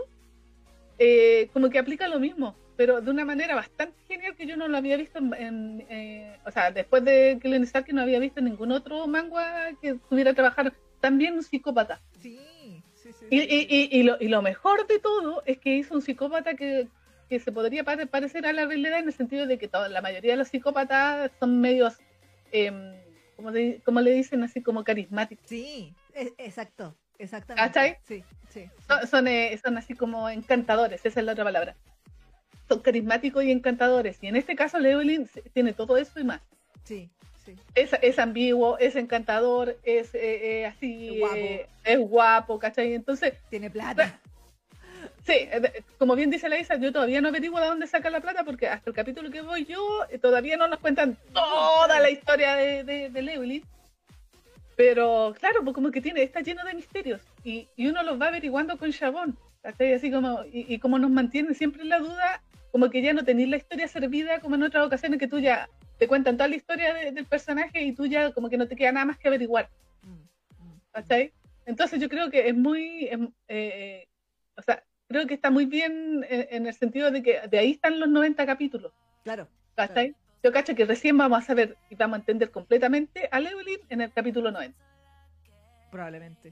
eh, como que aplica lo mismo, pero de una manera bastante genial que yo no lo había visto en, en, eh, o sea, después de Killing Stark no había visto ningún otro manga que pudiera trabajar tan bien un psicópata. Sí, sí, sí. Y, sí, y, y, y lo, y lo mejor de todo es que hizo un psicópata que, que se podría pare- parecer a la realidad en el sentido de que toda, la mayoría de los psicópatas son medios, em, como, de- como le dicen, así como carismáticos. Sí, e- exacto, exactamente. ¿Cachai? Sí, sí. sí. Son, son, eh, son así como encantadores, esa es la otra palabra. Son carismáticos y encantadores. Y en este caso, Llewellyn tiene todo eso y más. Sí, sí. Es, es ambiguo, es encantador, es eh, eh, así, Es guapo. eh, es guapo, ¿cachai? Entonces, Tiene plata. sí, eh, como bien dice la Isa, yo todavía no averiguo de dónde saca la plata porque hasta el capítulo que voy yo, todavía no nos cuentan toda la historia de, de, de Llewellyn. Pero claro, pues como que tiene, está lleno de misterios y, y uno los va averiguando con Chabón. Así como, y, y como nos mantiene siempre en la duda, como que ya no tenéis la historia servida como en otras ocasiones que tú ya te cuentan toda la historia de- del personaje y tú ya como que no te queda nada más que averiguar. ¿cachai? Entonces yo creo que es muy, em, eh, o sea, creo que está muy bien en, en el sentido de que de ahí están los 90 capítulos, Claro. ¿cachai? Yo cacho que recién vamos a saber y vamos a entender completamente a Llewellyn en el capítulo 90. Probablemente.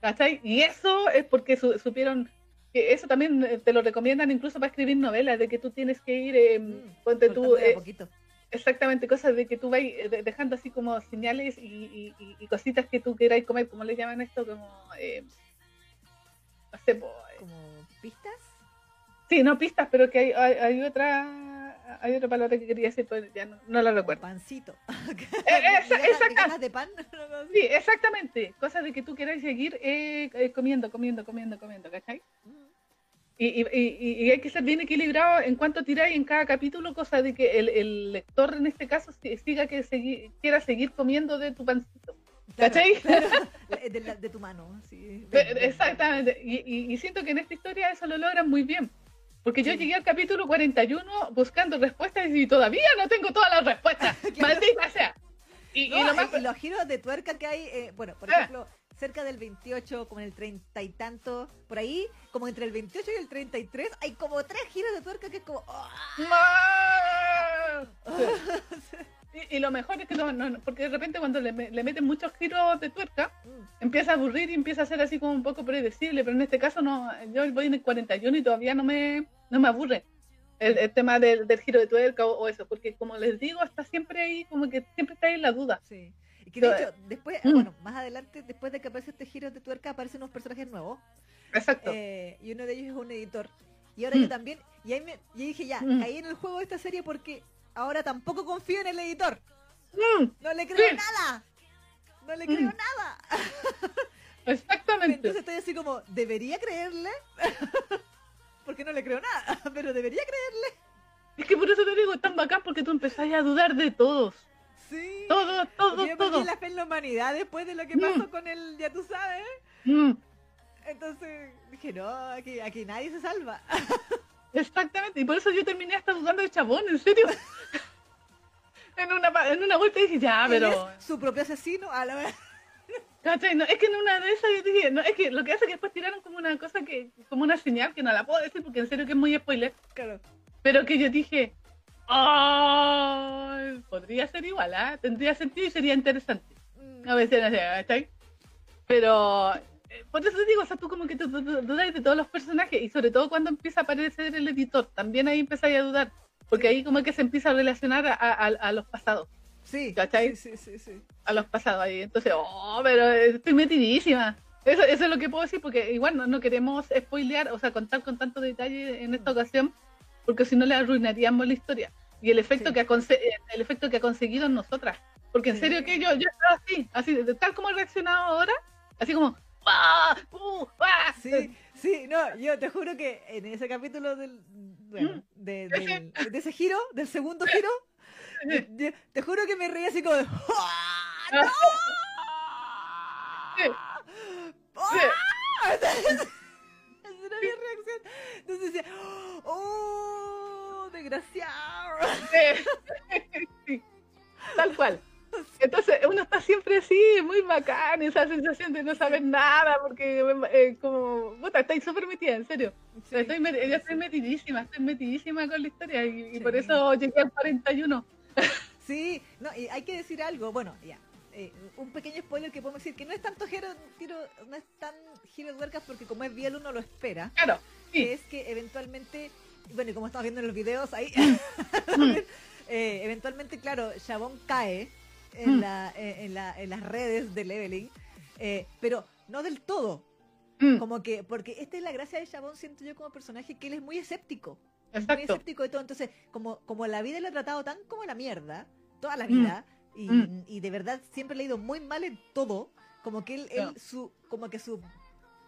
¿Cachai? Y eso es porque su- supieron eso también eh, te lo recomiendan incluso para escribir novelas, de que tú tienes que ir, eh, Mm, ponte tú, eh, poquito. exactamente cosas de que tú vas eh, de- dejando así como señales y, y- cositas que tú queráis comer, como le llaman esto, como, eh, no sé, Como pistas. sí, no pistas, pero que hay, hay, hay otra hay otra palabra que quería decir, pero ya no, no la recuerdo. Pancito. Eh, esa- migajas de pan. Sí, exactamente, cosas de que tú queráis seguir eh, eh, comiendo, comiendo, comiendo, comiendo, ¿cachai? Mm. Y, y, y- y hay que ser bien equilibrado en cuanto tiráis en cada capítulo, cosa de que el, el lector en este caso si- siga que segui- quiera seguir comiendo de tu pancito. Claro, ¿Cachai? claro. De, la- de tu mano. sí. Pe- Exactamente. Y siento que en esta historia eso lo logran muy bien. Porque yo llegué al capítulo 41 buscando respuestas y todavía no tengo todas las respuestas. Maldita sea. Y, y No, lo más... y los giros de tuerca que hay, eh, bueno, por Ah. ejemplo, cerca del 28, como en el 30 y tanto, por ahí, como entre el 28 y el 33, hay como tres giros de tuerca que es como... Sí. Y, y lo mejor es que no, no- porque de repente cuando le, me- le meten muchos giros de tuerca, Mm, empieza a aburrir y empieza a ser así como un poco predecible, pero en este caso no, yo voy en el 41 y todavía no me, no me aburre el, el tema del, del giro de tuerca o, o eso, porque como les digo, está siempre ahí, como que siempre está ahí la duda. Sí. Y que de Yo, hecho, después, mm. bueno, más adelante, después de que aparece este giro de tuerca, aparecen unos personajes nuevos. Exacto. eh, y uno de ellos es un editor. Y ahora Mm. yo también, y ahí me, y dije ya, Mm. caí en el juego de esta serie porque ahora tampoco confío en el editor. Mm, No le creo Sí. nada. No le Mm. creo nada. exactamente. Entonces estoy así como, ¿debería creerle? porque no le creo nada, pero debería creerle. Es que por eso te digo, es tan bacán porque tú empezás a dudar de todos. Sí. Todo, todo, Porque yo perdí todo. la fe en la humanidad después de lo que Mm. pasó con el, ya tú sabes. Entonces dije, no, aquí, aquí nadie se salva. Exactamente. Y por eso yo terminé hasta dudando de chabón, en serio. en, una, en una vuelta dije, ya, pero... es su propio asesino, a la vez. ¿Cachai? No, es que en una de esas yo dije, no, es que lo que hace es que después tiraron como una cosa que, como una señal que no la puedo decir porque en serio que es muy spoiler, Claro. pero que yo dije, ¡ay! podría ser igual, ¿ah? Tendría sentido y sería interesante. Mm. A veces, no sé, ¿cachai? Pero, por eso te digo, o sea, tú como que te du- du- dudas de todos los personajes y sobre todo cuando empieza a aparecer el editor, también ahí empezáis a dudar, porque ahí como que se empieza a relacionar a, a- a los pasados, Sí, ¿Cachai? sí, sí, sí, sí. a los pasados ahí. Entonces, oh, pero estoy metidísima. Eso, eso es lo que puedo decir, porque igual no, no queremos spoilear, o sea, contar con tanto detalle en esta ocasión, porque si no le arruinaríamos la historia. Y el efecto, Sí. que ha el efecto que ha conseguido en nosotras. Porque en Sí. serio que yo, yo estaba así, así, tal como he reaccionado ahora, así como, ¡ah! ¡uh! ¡ah! Sí, sí, no, yo te juro que en ese capítulo del, bueno, Mm. de, Ese- del- de ese giro, del segundo giro, yo- yo- te juro que me reí así como de, ¡Ah, no! Sí. ¡Ah! Esa era mi reacción. Entonces decía, ¡oh, desgraciado! Sí. Tal cual. Entonces uno está siempre así, muy bacán, esa sensación de no saber nada, porque eh, como, puta, estáis súper metida, en serio. Sí. Estoy, met- yo estoy metidísima, estoy metidísima con la historia y, por eso llegué al 41. Sí, no, y hay que decir algo, bueno, ya. eh, un pequeño spoiler que podemos decir que no es tanto giro, tiro, no es tan giro de tuercas porque como es bien uno lo espera, Claro, que sí. es que eventualmente, bueno, y como estamos viendo en los videos ahí, Mm. eh, eventualmente, claro, Chabón cae en, Mm. la, eh, en, la, en las redes de Leveling, eh, pero no del todo, Mm, como que, porque esta es la gracia de Chabón, siento yo como personaje, que él es muy escéptico. muy Exacto. escéptico de todo. Entonces, como, como la vida lo ha tratado tan como la mierda, toda la Mm. vida, y, Mm. y de verdad siempre le ha ido muy mal en todo, como que él, él su, como que su,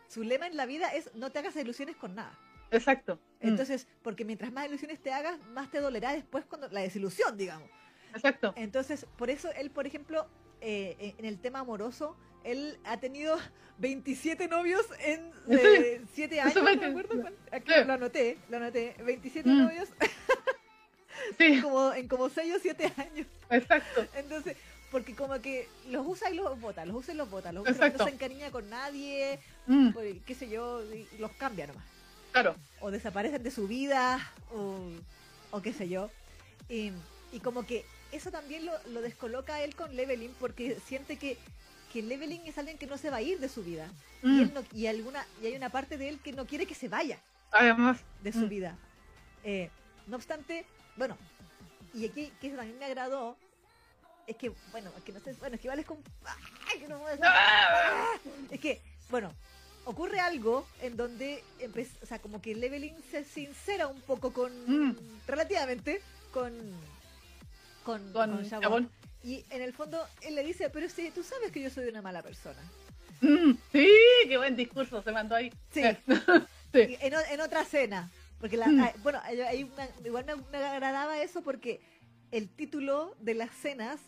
su lema en la vida es no te hagas ilusiones con nada. Exacto. Entonces, porque mientras más ilusiones te hagas, más te dolerá después cuando la desilusión, digamos. Exacto. Entonces, por eso él, por ejemplo, eh, en- el tema amoroso, él ha tenido 27 novios en Sí. 7 Eso años, me- me acuerdo Aquí Sí. lo anoté, lo anoté, 27 Mm. novios Sí, como, en como 6 o 7 años. exacto. Entonces, porque como que los usa y los bota, los usa y los bota, los usa, Exacto. no se encariña con nadie, Mm, qué sé yo, y los cambia nomás. claro. O desaparecen de su vida, o, o qué sé yo. Y, y como que eso también lo, lo descoloca a él con Leveling, porque siente que, que Leveling es alguien que no se va a ir de su vida. Y, Mm, él no- y, alguna, y hay una parte de él que no quiere que se vaya Además, de su Mm. vida. Eh, no obstante, bueno, y aquí que eso también me agradó, es que, bueno, es que no sé, bueno, es que igual es como... ¡ay, que no puedo decir! ¡Ah! Es que, bueno, ocurre algo en donde, o sea, como que Leveling se sincera un poco con, Mm. relativamente, con, con, con con Chabón. Chabón. Y en el fondo, él le dice, pero sí, tú sabes que yo soy una mala persona. Mm, sí, qué buen discurso se mandó ahí. Sí. En, otra cena. Porque la, Mm. ah, bueno, hay- hay una- igual me, me agradaba eso porque el título de las cenas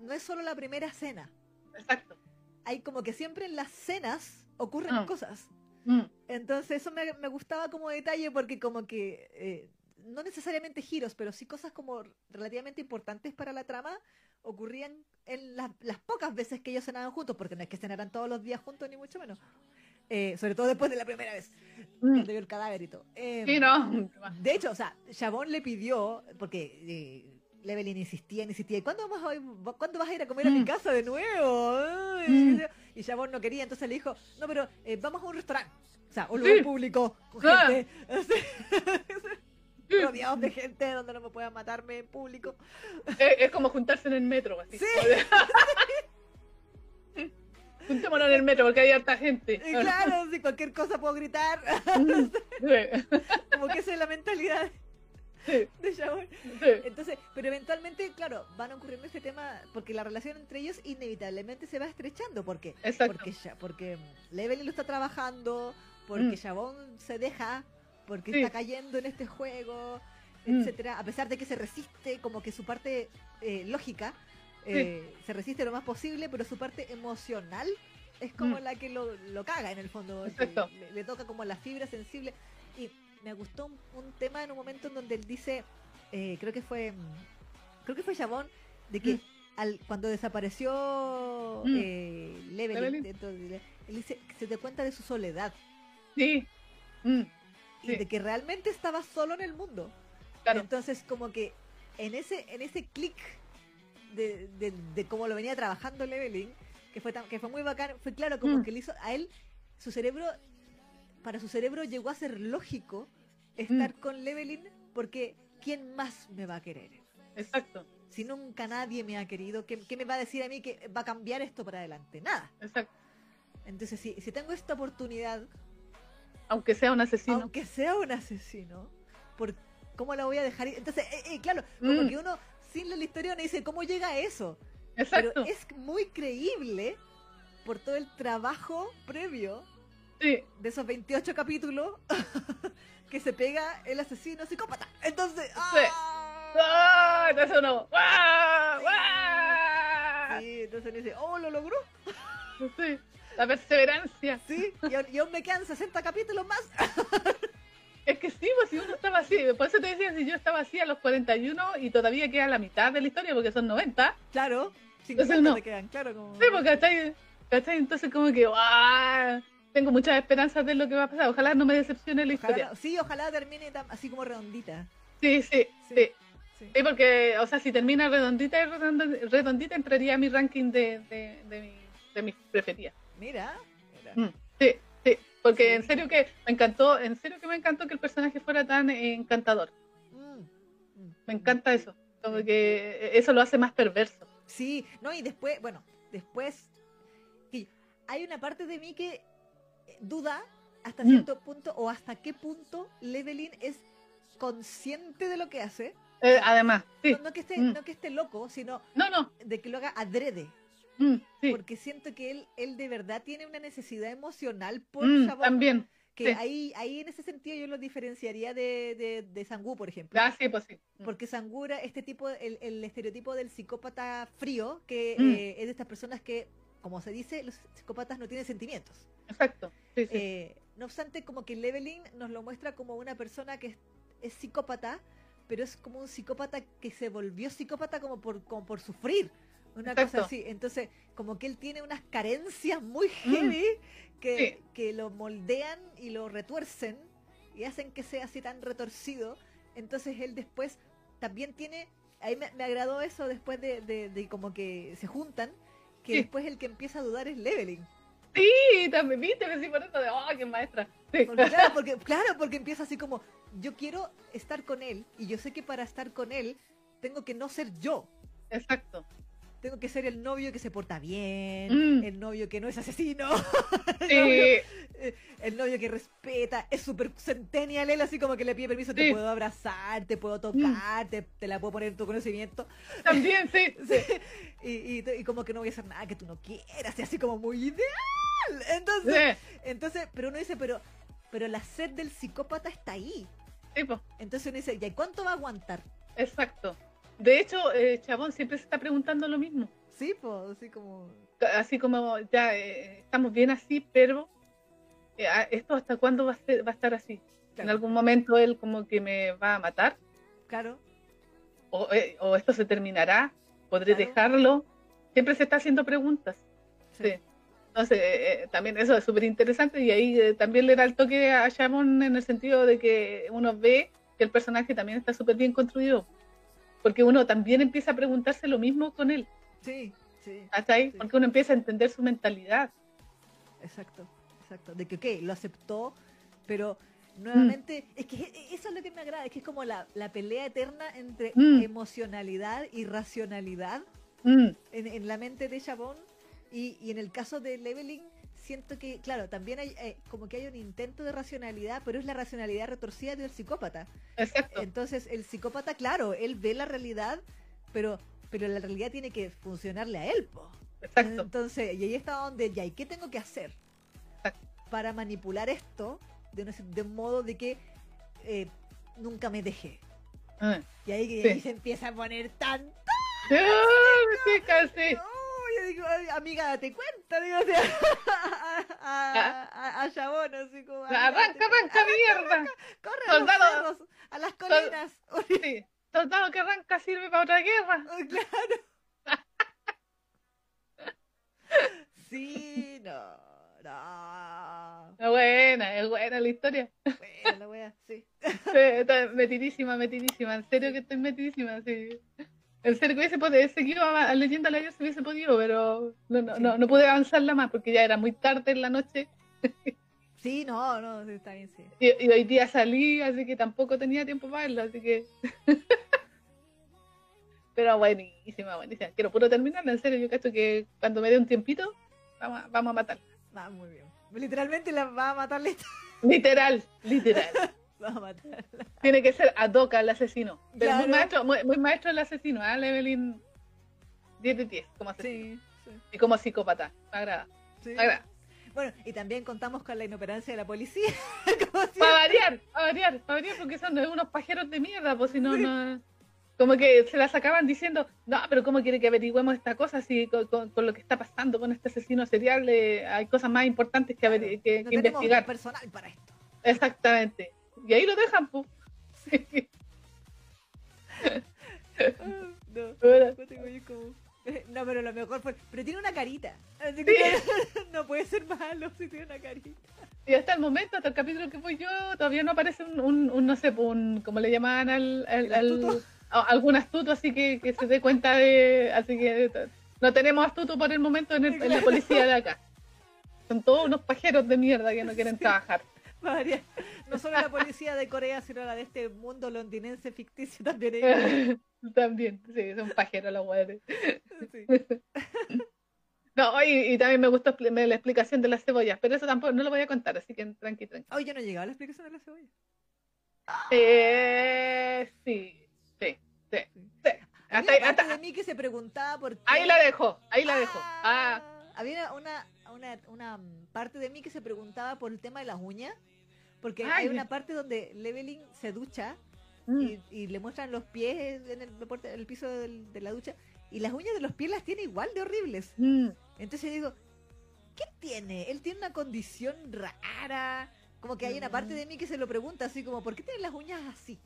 no es solo la primera cena. Exacto. Hay como que siempre en las cenas ocurren Ah. cosas. Mm, Entonces eso me, me gustaba como detalle porque como que eh, no necesariamente giros, pero sí cosas como relativamente importantes para la trama ocurrían en las- las pocas veces que ellos cenaban juntos, porque no es que cenaran todos los días juntos ni mucho menos. Eh, sobre todo después de la primera vez, mm. cuando vio el cadáver y todo. Eh, Sí, no. De hecho, o sea, Chabón le pidió, porque eh, Levelin insistía, insistía, ¿y ¿cuándo vas, a, ir- ¿cuándo vas a ir a comer a mi Mm. casa de nuevo? Mm. Y Chabón no quería, entonces le dijo, no, pero eh, vamos a un restaurante, o sea, un Sí. lugar público, con gente, rodeados de gente donde no me puedan matarme en público. Es, es como juntarse en el metro. Así. Sí. Juntémonos en el metro porque hay harta gente. Claro, si cualquier cosa puedo gritar, como que esa es la mentalidad sí, de Chabón. sí. Entonces, pero eventualmente, claro, van ocurriendo este tema porque la relación entre ellos inevitablemente se va estrechando porque Exacto. porque ya, porque Levelin lo está trabajando, porque Mm. Se deja, porque Sí. está cayendo en este juego, Mm. etcétera, a pesar de que se resiste, como que su parte eh, lógica eh, se resiste lo más posible, pero su parte emocional es como Mm. la que lo, lo caga en el fondo, le, le toca como la fibra sensible y me gustó un, un tema en un momento en donde él dice, eh, creo que fue, mm, creo que fue Chabón, de que Mm. al, cuando desapareció Mm. eh, Levelin, Levelin. dentro de- él dice que se dio cuenta de su soledad Sí. Mm, y Sí. de que realmente estaba solo en el mundo. claro. Entonces, como que en ese, en ese clic de, de, de cómo lo venía trabajando Leveling, que fue, tan- que fue muy bacán, fue claro como Mm. que le hizo a él, su cerebro, para su cerebro llegó a ser lógico estar Mm. con Leveling porque ¿quién más me va a querer? Exacto. Si nunca nadie me ha querido, ¿qué, qué me va a decir a mí que va a cambiar esto para adelante? Nada. Exacto. Entonces, si, si tengo esta oportunidad, Aunque sea un asesino. aunque sea un asesino, por ¿cómo la voy a dejar? Entonces, eh, eh, claro, como Mm. que uno, sin la historia, uno dice, ¿cómo llega a eso? Exacto. Pero es muy creíble por todo el trabajo previo Sí. de esos 28 capítulos que se pega el asesino psicópata. Entonces, ¡ah! ¡Ah! Entonces uno. ¡Guau! Sí. ¡Guau! Sí, entonces uno dice, oh, lo logró. Sí. La perseverancia. Sí, y, y aún me quedan 60 capítulos más. Es que sí, pues si uno estaba así. Por eso te decía, si yo estaba así a los 41 y todavía queda la mitad de la historia porque son 90. Claro, 50 Entonces no. te quedan, claro. Como... Sí, porque ¿cachai? ¿cachai? Entonces como que. ¡guau! Tengo muchas esperanzas de lo que va a pasar. Ojalá no me decepcione la historia. Sí, ojalá termine así como redondita. Sí, sí, Sí. sí. Sí. Sí, porque, o sea, si termina redondita, redondita, redondita entraría a mi ranking de, de, de, mi- de mis preferidas. Mira, mira. Mm, Sí, sí, porque en serio que me encantó, en serio que me encantó que el personaje fuera tan eh, encantador. Mm, mm, Me encanta eso, como que eso lo hace más perverso. Sí, no, y después, bueno, después hay una parte de mí que eh, duda hasta Mm. cierto punto o hasta qué punto Levelin es consciente de lo que hace. Eh, además, sí, No, no que esté, Mm. no que esté loco, sino no, no, de que lo haga adrede. Mm, sí, Porque siento que él, él de verdad tiene una necesidad emocional por mm, también. que sí. ahí, ahí en ese sentido yo lo diferenciaría de, de, de Sangu, por ejemplo. Ah, sí, pues sí. Mm, Porque Sangura, este tipo, el, el estereotipo del psicópata frío, que Mm. eh, es de estas personas que, como se dice, los psicópatas no tienen sentimientos. Exacto, sí. Eh, no obstante, como que Leveling nos lo muestra como una persona que es, es psicópata, pero es como un psicópata que se volvió psicópata como por, como por sufrir. Una Exacto. cosa así. Entonces, como que él tiene unas carencias muy Mm. heavy que, Sí. que lo moldean y lo retuercen y hacen que sea así tan retorcido. Entonces él después también tiene, ahí me, me agradó eso después de, de- de como que se juntan, que Sí. después el que empieza a dudar es Leveling. Sí, también viste, me por eso de, oh, qué maestra. Sí. Porque, claro, porque, claro, porque empieza así como, yo quiero estar con él y yo sé que para estar con él tengo que no ser yo. Exacto. Tengo que ser el novio que se porta bien, Mm. el novio que no es asesino, el, Sí, novio, eh, el novio que respeta, es súper centennial, él así como que le pide permiso, te Sí. Puedo abrazar, te puedo tocar, te, te la puedo poner en tu conocimiento. también, sí. Sí. Y, y, y como que no voy a hacer nada que tú no quieras, y así como muy ideal. Entonces, entonces, pero uno dice, pero, pero la sed del psicópata está ahí. pues. Entonces uno dice, ¿y cuánto va a aguantar? Exacto. De hecho, eh, Chabón siempre se está preguntando lo mismo. Sí, pues, así como... Así como ya eh, estamos bien así, pero eh, esto hasta cuándo va a, ser- va a estar así. En algún momento él como que me va a matar Claro, o, eh, o esto se terminará, podré Claro. dejarlo. Siempre se está haciendo preguntas. sí. Sí. Entonces, también eso es súper interesante y ahí también le da el toque a Shamon en el sentido de que uno ve que el personaje también está súper bien construido. Porque uno también empieza a preguntarse lo mismo con él. Sí, sí, ¿Hasta ahí? Sí. Porque uno empieza a entender su mentalidad. exacto, exacto. De que, ok, lo aceptó, pero nuevamente, es que eso es lo que me agrada, es que es como la, la pelea eterna entre Mm. emocionalidad y racionalidad Mm, en, en la mente de Chabón. Y, y en el caso de Leveling, siento que, claro, también hay eh, como que hay un intento de racionalidad, pero es la racionalidad retorcida del psicópata. exacto. Entonces, el psicópata, claro, él ve la realidad, pero, pero la realidad tiene que funcionarle a él, po. Exacto. Entonces, y ahí está donde, ya, ¿y qué tengo que hacer? Exacto. Para manipular esto de, de modo de que eh, nunca me deje. Ah. Y ahí, y Sí. ahí se empieza a poner tan... Ah, sí, casi. ¡No! Yo digo, "Ay, amiga, date cuenta, digo, o sea, a, a, a, a Chabón, así como... Arranca, cuenta, arranca, mierda. Corre a los soldado. cerros, a las colinas. Sí. Soldado que arranca sirve para otra guerra. Oh, claro. Sí, no, no. Es buena, es buena la historia. Bueno, la wea, sí. Sí, metidísima, metidísima. En serio que estoy metidísima, sí. Serio que hubiese podido, seguido a, Leyenda de la se hubiese podido, pero no, no, Sí. no, no pude avanzarla más porque ya era muy tarde en la noche Sí, no, no, sí, está bien, sí. y, y hoy día salí, así que tampoco tenía tiempo para verla, así que... pero buenísima, buenísima. Quiero puro terminarla, en serio, yo cacho que cuando me dé un tiempito, vamos a, vamos a matarla. Ah, muy bien. Literalmente la va a matar. Literal, literal. A. Tiene que ser Adoka el asesino. Pero muy Claro. maestro, muy, muy maestro el asesino, ¿ah? Evelyn 10 de 10, como asesino. Sí, sí, Y como psicópata. Me agrada. sí. Me agrada. Bueno, y también contamos con la inoperancia de la policía. Para variar, para variar, para variar, porque son unos pajeros de mierda, pues si no, no. Como que se las acaban diciendo, no, pero ¿cómo quiere que averigüemos esta cosa si con, con- con lo que está pasando con este asesino serial eh, hay cosas más importantes que, averi- que, no que investigar? personal para esto. Exactamente. Y ahí lo dejan, pues. No. No, tengo yo como- No, pero lo mejor fue. Pero tiene una carita. Así que no puede ser malo si tiene una carita. Y hasta el momento, hasta el capítulo que voy yo, todavía no aparece un, un, un, no sé, un, como le llamaban al, al, ¿El al- astuto? a- algún astuto, así que, que se dé cuenta de, así que no tenemos astuto por el momento en, el- en la policía de acá. Son todos unos pajeros de mierda que no quieren trabajar. Va a variar. No solo la policía de Corea, sino la de este mundo londinense ficticio también. hay. También, sí, son pajeros los güeyes. Sí. No, y, y también me gustó la explicación de las cebollas, pero eso tampoco no lo voy a contar, así que tranqui, tranqui. Hoy yo no llegaba a la explicación de la cebolla. Eh, sí, sí, sí. sí. Hasta, Había hasta- de mí que se preguntaba por qué. ahí la dejo, ahí la dejo. Ah, Había una, una, una parte de mí que se preguntaba por el tema de las uñas. Porque Ay, hay una parte donde Leveling se ducha mm, y, y le muestran los pies en el, en el piso del- de la ducha. Y las uñas de los pies las tiene igual de horribles. mm. Entonces yo digo, ¿qué tiene? Él tiene una condición rara. Como que hay una parte de mí que se lo pregunta así como, ¿por qué tiene las uñas así?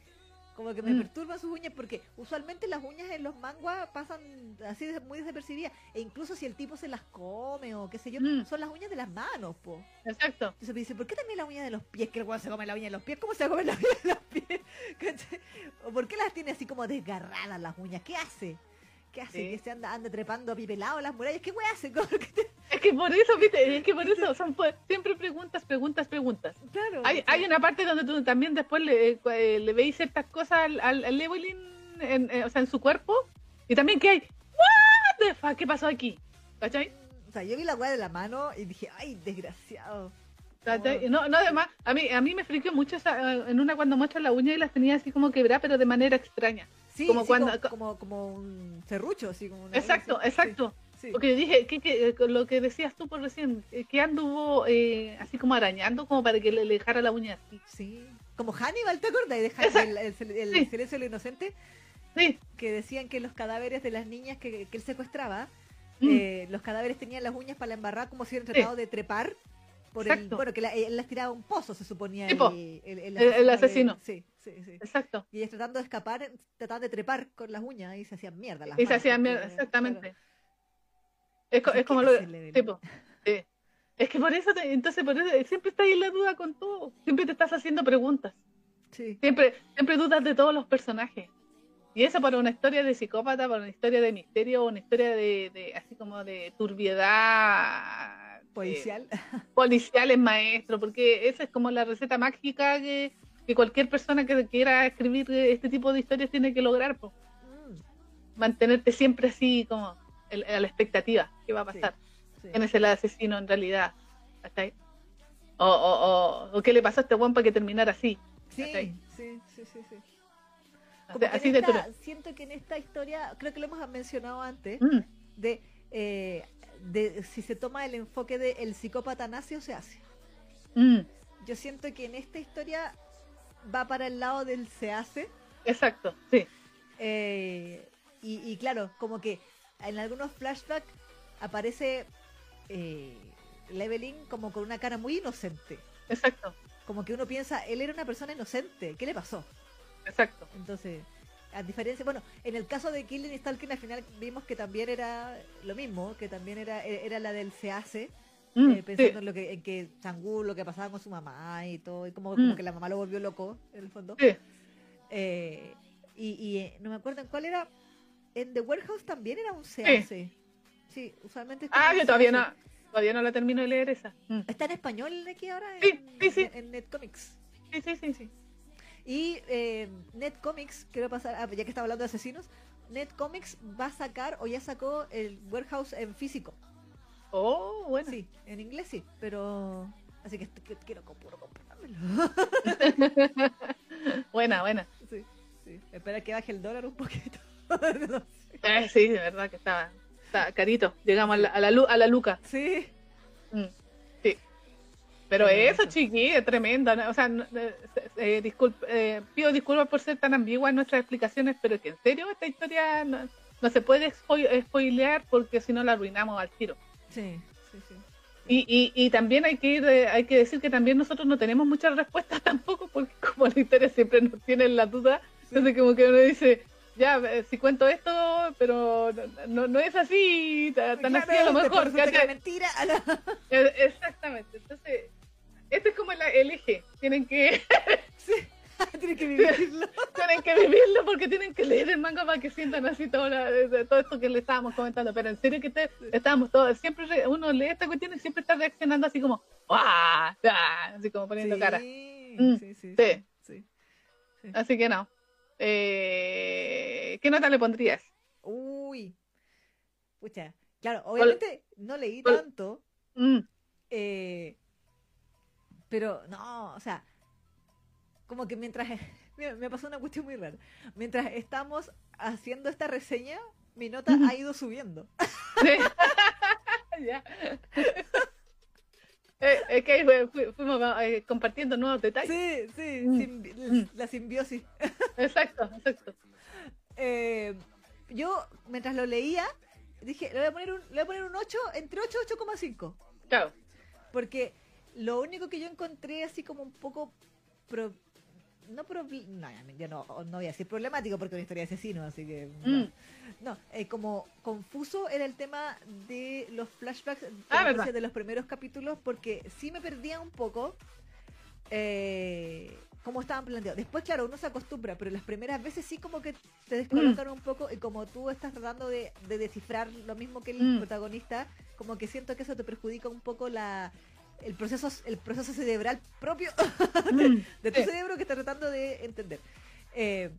Como que me Mm. perturban sus uñas porque usualmente las uñas en los manguas pasan así muy desapercibidas. E incluso si el tipo se las come o qué sé yo, Mm. son las uñas de las manos, po. Exacto. Entonces me dice, ¿por qué también las uñas de los pies? Que el weón se come la uña de los pies. ¿Cómo se come la uña de los pies? ¿O por qué las tiene así como desgarradas las uñas? ¿Qué hace? ¿Qué hace? Sí. ¿Que se anda, anda trepando a pipelado las murallas? ¿Qué weón hace? ¿Cómo que te- Es que por eso, viste, es que por eso son siempre preguntas, preguntas, preguntas. Claro. Hay, hay una parte donde tú también después le, eh, eh, le veis ciertas cosas al, al, al Evelyn, en, eh, o sea, en su cuerpo, y también que hay, what the fuck, ¿qué pasó aquí? ¿Cachai? O sea, yo vi la weá de la mano y dije, ay, desgraciado. ¿Cachai? No, no, además, a mí, a mí me friqueó mucho esa, eh, en una cuando muestra la uña y las tenía así como quebradas, pero de manera extraña. Sí, Como sí, cuando- como, como, como un serrucho, así como una Exacto, así. exacto. Sí. Porque yo dije, que, que, eh, lo que decías tú por recién, eh, que anduvo eh, así como arañando como para que le, le dejara la uña así. Sí. Como Hannibal, ¿te acuerdas? De Exacto. el, el, el- silencio de lo inocente, Sí, que decían que los cadáveres de las niñas que, que él secuestraba, Mm. eh, los cadáveres tenían las uñas para la embarrada como si hubieran tratado de trepar. Por el, Exacto. bueno, que la- él las tiraba a un pozo, se suponía. El, el, El- asesino. sí, sí, sí. exacto. Y ellas tratando de escapar, trataban de trepar con las uñas y se hacían mierda. Las Y se hacían mierda, claro. exactamente. Es, co- es como ¿qué lo tipo. Es que por eso, te- entonces por eso eh, siempre estás ahí en la duda con todo. Siempre te estás haciendo preguntas. Sí. Siempre, siempre dudas de todos los personajes. Y eso para una historia de psicópata, para una historia de misterio, una historia de, de así como de turbiedad eh, Policial. policial es maestro, porque esa es como la receta mágica que, que cualquier persona que quiera escribir este tipo de historias tiene que lograr. Mm, Mantenerte siempre así como el- a la expectativa. ¿Qué va a pasar? sí. ¿Quién es el asesino en realidad? O, o, o, o qué le pasó a este guan para que terminara así. Sí, sí, sí, sí, sí. Así, de esta- duro. siento que en esta historia, creo que lo hemos mencionado antes, Mm, de, eh, de si se toma el enfoque de el psicópata nace o se hace. mm, Yo siento que en esta historia va para el lado del se hace. exacto, sí. eh, y, y claro, como que en algunos flashbacks aparece eh, Leveling como con una cara muy inocente. Exacto, Como que uno piensa, él era una persona inocente, ¿qué le pasó? exacto. Entonces, a diferencia, bueno, en el caso de Killing Stalking al final vimos que también era lo mismo, que también era, era la del se hace, Mm, eh, pensando sí, en lo que, en que lo que pasaba con su mamá y todo, y como, Mm. como que la mamá lo volvió loco, en el fondo. sí. Eh, y y eh, no me acuerdo en cuál era, en The Warehouse también era un se hace. Sí, usualmente es Ah, yo todavía no, todavía no la termino de leer esa. Mm. Está en español aquí ahora, en, Sí, sí, sí. en Netcomics. Sí, sí, sí, sí. Y eh, Netcomics, quiero pasar, ah, ya que estaba hablando de asesinos, Netcomics va a sacar o ya sacó el Warehouse en físico. Oh, bueno. Sí, en inglés sí, pero... Así que, que- quiero co- puro comprármelo. buena, buena. sí, sí. Espera que baje el dólar un poquito. No sé. Eh, sí, de verdad que estaba, estaba carito. Llegamos a la, a la, a la luca. Sí. Mm, sí. Pero eso, eso. chiqui, es tremendo. ¿no? O sea, eh, eh, disculp- eh, pido disculpas por ser tan ambigua en nuestras explicaciones, pero es que en serio esta historia no, no se puede spo- spoilear porque si no la arruinamos al tiro. Sí, sí, sí. Y, y, y también hay que ir, eh, hay que decir que también nosotros no tenemos muchas respuestas tampoco, porque como la historia siempre nos tiene la duda, entonces como que uno dice, ya, eh, si cuento esto, pero no, no, no es así, ta- tan así a lo mejor. que mentira. Eh, Exactamente, entonces, este es como la- el eje, tienen que, Sí. Tienes que vivirlo. tienen que vivirlo porque tienen que leer el manga para que sientan así todo, la- todo esto que le estábamos comentando, pero en serio que te, estábamos todos, siempre re- uno lee esta cuestión y siempre está reaccionando así como, ¡ah! ah", Así como poniendo sí, cara. Sí, sí, sí, sí. sí. Así que no. Eh, ¿Qué nota le pondrías? Uy. Pucha. Claro, obviamente no leí tanto, Mm, eh, pero no, o sea, como que mientras... Mira, me pasó una cuestión muy rara. Mientras estamos haciendo esta reseña, mi nota ha ido subiendo. sí. Ya. Eh, es que fu- fuimos eh, compartiendo nuevos detalles. Sí, sí, Mm. simbi- Mm. la simbiosis. Exacto, exacto. Eh, yo, mientras lo leía, dije, le voy a poner un, le voy a poner un 8, entre 8 y 8,5. Claro. Porque lo único que yo encontré así como un poco... pro- no, proble- no, ya no, no voy a decir problemático porque es una historia de asesino, así que... No, Mm. No, eh, como confuso era el tema de los flashbacks de, Ah, de los primeros capítulos porque sí me perdía un poco eh, cómo estaban planteados. Después, claro, uno se acostumbra, pero las primeras veces sí como que te descolocan un poco y como tú estás tratando de, de descifrar lo mismo que el Mm. protagonista, como que siento que eso te perjudica un poco la el proceso el proceso cerebral propio Mm, de tu sí. cerebro que está tratando de entender. Eh,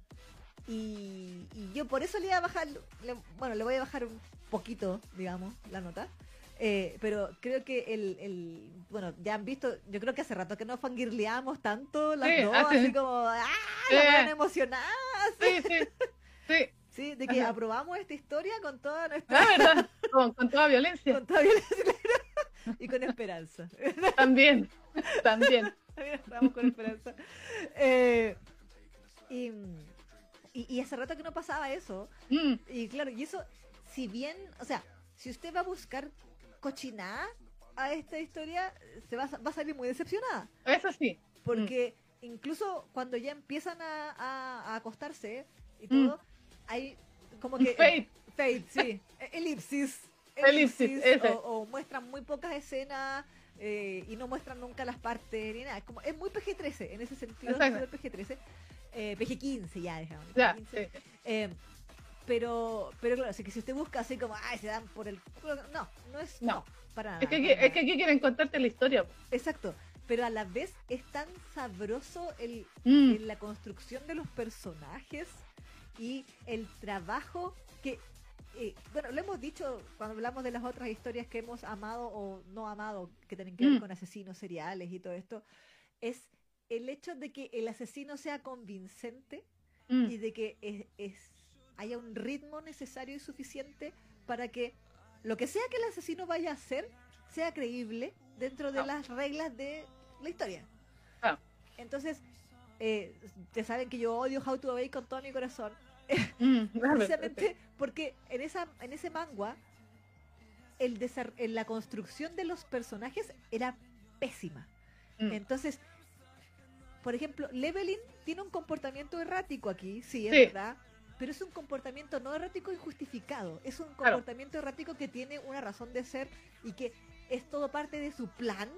y, y yo por eso le iba a bajar, le- bueno, le voy a bajar un poquito, digamos, la nota. Eh, pero creo que el, el, bueno, ya han visto, yo creo que hace rato que no fangirleamos tanto las Sí, dos, hace- así como, ¡ah! Sí. La weón emocionada, Sí, sí, sí. ¿sí? De que Ajá. aprobamos esta historia con toda nuestra, Ah, ¿verdad? Con, con toda violencia. con toda violencia y con esperanza. También, también. Estamos con esperanza. Eh, y, y, y hace rato que no pasaba eso. Mm, Y claro, y eso, si bien, o sea, si usted va a buscar cochinada a esta historia, se va, a- va a salir muy decepcionada. eso sí. Porque incluso cuando ya empiezan a, a- a acostarse y Mm. todo, hay como que... Fate. Fate, sí. E- Elipsis. O, o muestran muy pocas escenas eh, y no muestran nunca las partes ni nada. Es Como, es muy PG-13 en ese sentido. Exacto. es súper PG-13. Eh, PG-15 ya, dejamos. Ya, PG-15. sí. Eh, pero, pero claro, así que si usted busca así como, ay, se dan por el culo. No, no es. No, No. para nada. Es que, es aquí quieren contarte la historia. Exacto. Pero a la vez es tan sabroso el, Mm, en la construcción de los personajes y el trabajo que, eh, bueno, lo hemos dicho cuando hablamos de las otras historias que hemos amado o no amado, que tienen que ver Mm. con asesinos seriales y todo esto, es el hecho de que el asesino sea convincente mm, y de que es, es- haya un ritmo necesario y suficiente para que lo que sea que el asesino vaya a hacer sea creíble dentro de Ah. las reglas de la historia. Ah. Entonces, eh, ya saben que yo odio How to Obey con todo mi corazón, mm, precisamente porque en esa en ese manga el en la construcción de los personajes era pésima. Mm, Entonces, por ejemplo, Leveling tiene un comportamiento errático aquí, sí, es Sí. verdad, pero es un comportamiento no errático injustificado. Es un Claro. comportamiento errático que tiene una razón de ser y que es todo parte de su plan.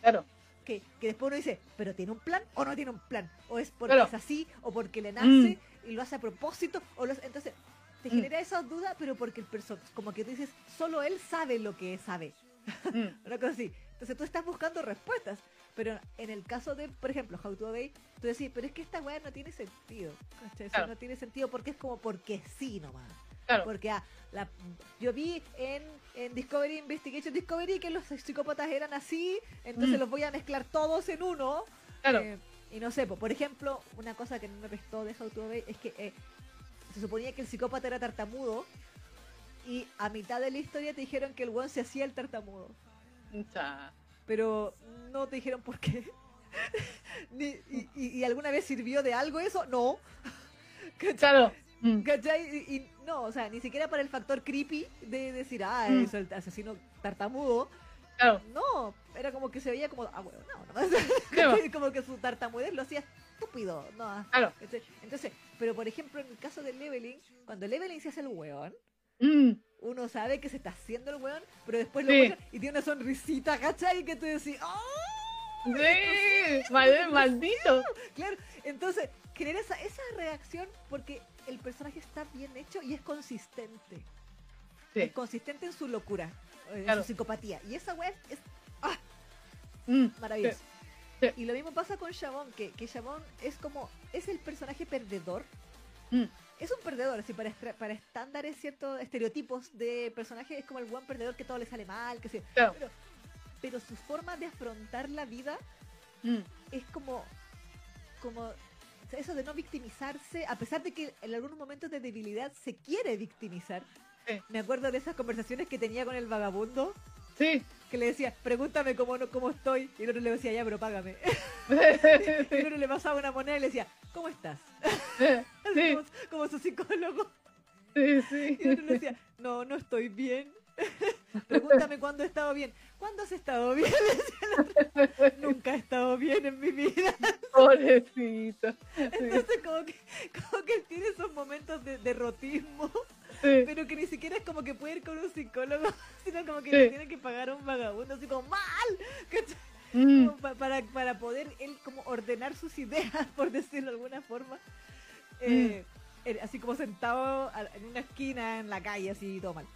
Claro. Que, que después uno dice, pero tiene un plan o no tiene un plan. O es porque Claro. es así, o porque le nace y lo hace a propósito. o lo hace- Entonces, te Mm. genera esa duda, pero porque el perso como que tú dices, solo él sabe lo que sabe. mm, Una cosa así. Entonces tú estás buscando respuestas. Pero en el caso de, por ejemplo, How to Obey, tú decís, pero es que esta weá no tiene sentido. ¿cachai? O sea, Claro. no tiene sentido porque es como porque sí nomás. Claro. Porque ah, la- yo vi en, en Discovery Investigation Discovery que los psicópatas eran así, entonces Mm. los voy a mezclar todos en uno. Claro. Eh, y no sé, po, por ejemplo, una cosa que no me prestó de How to Obey es que eh, se suponía que el psicópata era tartamudo y a mitad de la historia te dijeron que el weón se hacía el tartamudo. Cha. Pero no te dijeron por qué. Ni- y, y- y alguna vez sirvió de algo eso? No. ¿Cachai? Claro. Mm. ¿Cachai? Y, y no, o sea, ni siquiera para el factor creepy de decir, ah, Mm. es el asesino tartamudo. Claro. No, era como que se veía como, ah, bueno, no, no. Claro. Como que su tartamudez lo hacía estúpido. No, Claro. ¿cachai? Entonces, pero por ejemplo, en el caso del leveling, cuando el leveling se hace el weón, Mm. uno sabe que se está haciendo el weón, pero después lo Sí. y tiene una sonrisita, ¿cachai? Que tú decís, ¡ah! Sí, mal- maldito. Claro, entonces genera esa, esa reacción porque el personaje está bien hecho y es consistente. Sí. Es consistente en su locura, en Claro. su psicopatía. Y esa web es ¡ah! Mm. maravillosa. Sí. Y lo mismo pasa con Chabón, que, que Chabón es como, es el personaje perdedor. Mm. Es un perdedor, así para, para estándares, ciertos estereotipos de personaje, es como el buen perdedor que todo le sale mal, que sí. Claro. Pero, pero su forma de afrontar la vida Mm. es como como eso de no victimizarse a pesar de que en algunos momentos de debilidad se quiere victimizar Sí. me acuerdo de esas conversaciones que tenía con el vagabundo Sí. que le decía pregúntame cómo no cómo estoy y el otro le decía ya pero págame y el otro le pasaba una moneda y le decía cómo estás Sí. como, como su psicólogo. Sí, sí. y el otro le decía no no estoy bien pregúntame cuándo he estado bien ¿cuándo has estado bien? Nunca he estado bien en mi vida Pobrecito. Sí, Entonces como que, como que tiene esos momentos de derrotismo, sí. pero que ni siquiera es como que puede ir con un psicólogo, sino como que Sí. le tiene que pagar a un vagabundo, así como mal. Mm. Como pa- para, para poder él como ordenar sus ideas, por decirlo de alguna forma. Eh, él así como sentado en una esquina en la calle, así todo mal.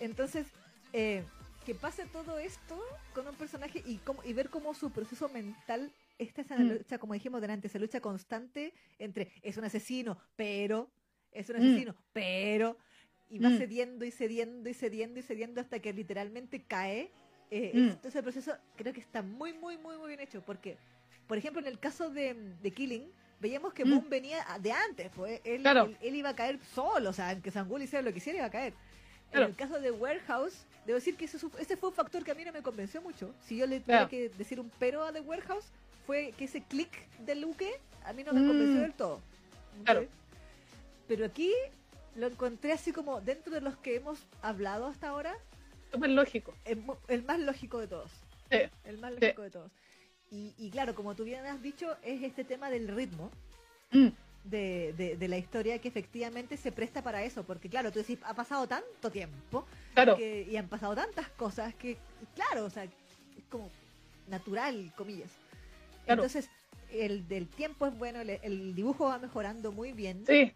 Entonces, eh, que pase todo esto con un personaje y, cómo- y ver cómo su proceso mental esta es una Mm. lucha, como dijimos delante, esa lucha constante entre es un asesino, pero, es un Mm. asesino, pero, y va Mm. cediendo y cediendo y cediendo y cediendo hasta que literalmente cae. Eh, Mm. Entonces ese proceso creo que está muy, muy, muy, muy bien hecho, porque, por ejemplo, en el caso de, de Killing, veíamos que Mm. Boom venía de antes, pues él, Claro. él, él iba a caer solo, o sea, aunque Sangul hiciera lo que hiciera, iba a caer. Claro. En el caso de Warehouse, debo decir que ese, ese fue un factor que a mí no me convenció mucho. Si yo le tuviera Claro. que decir un pero a The Warehouse, fue que ese click de Luke a mí no me Mm. convenció del todo. Claro. ¿Ok? Pero aquí lo encontré así como dentro de los que hemos hablado hasta ahora, Súper lógico. el, el más lógico de todos. Sí. El más Sí. lógico de todos. Y, y claro, como tú bien has dicho, es este tema del ritmo Mm. de, de- de la historia que efectivamente se presta para eso. Porque claro, tú decís, ha pasado tanto tiempo Claro. que- y han pasado tantas cosas que, claro, o sea, es como natural, comillas. Claro. Entonces, el del tiempo es bueno, el, el dibujo va mejorando muy bien. Sí.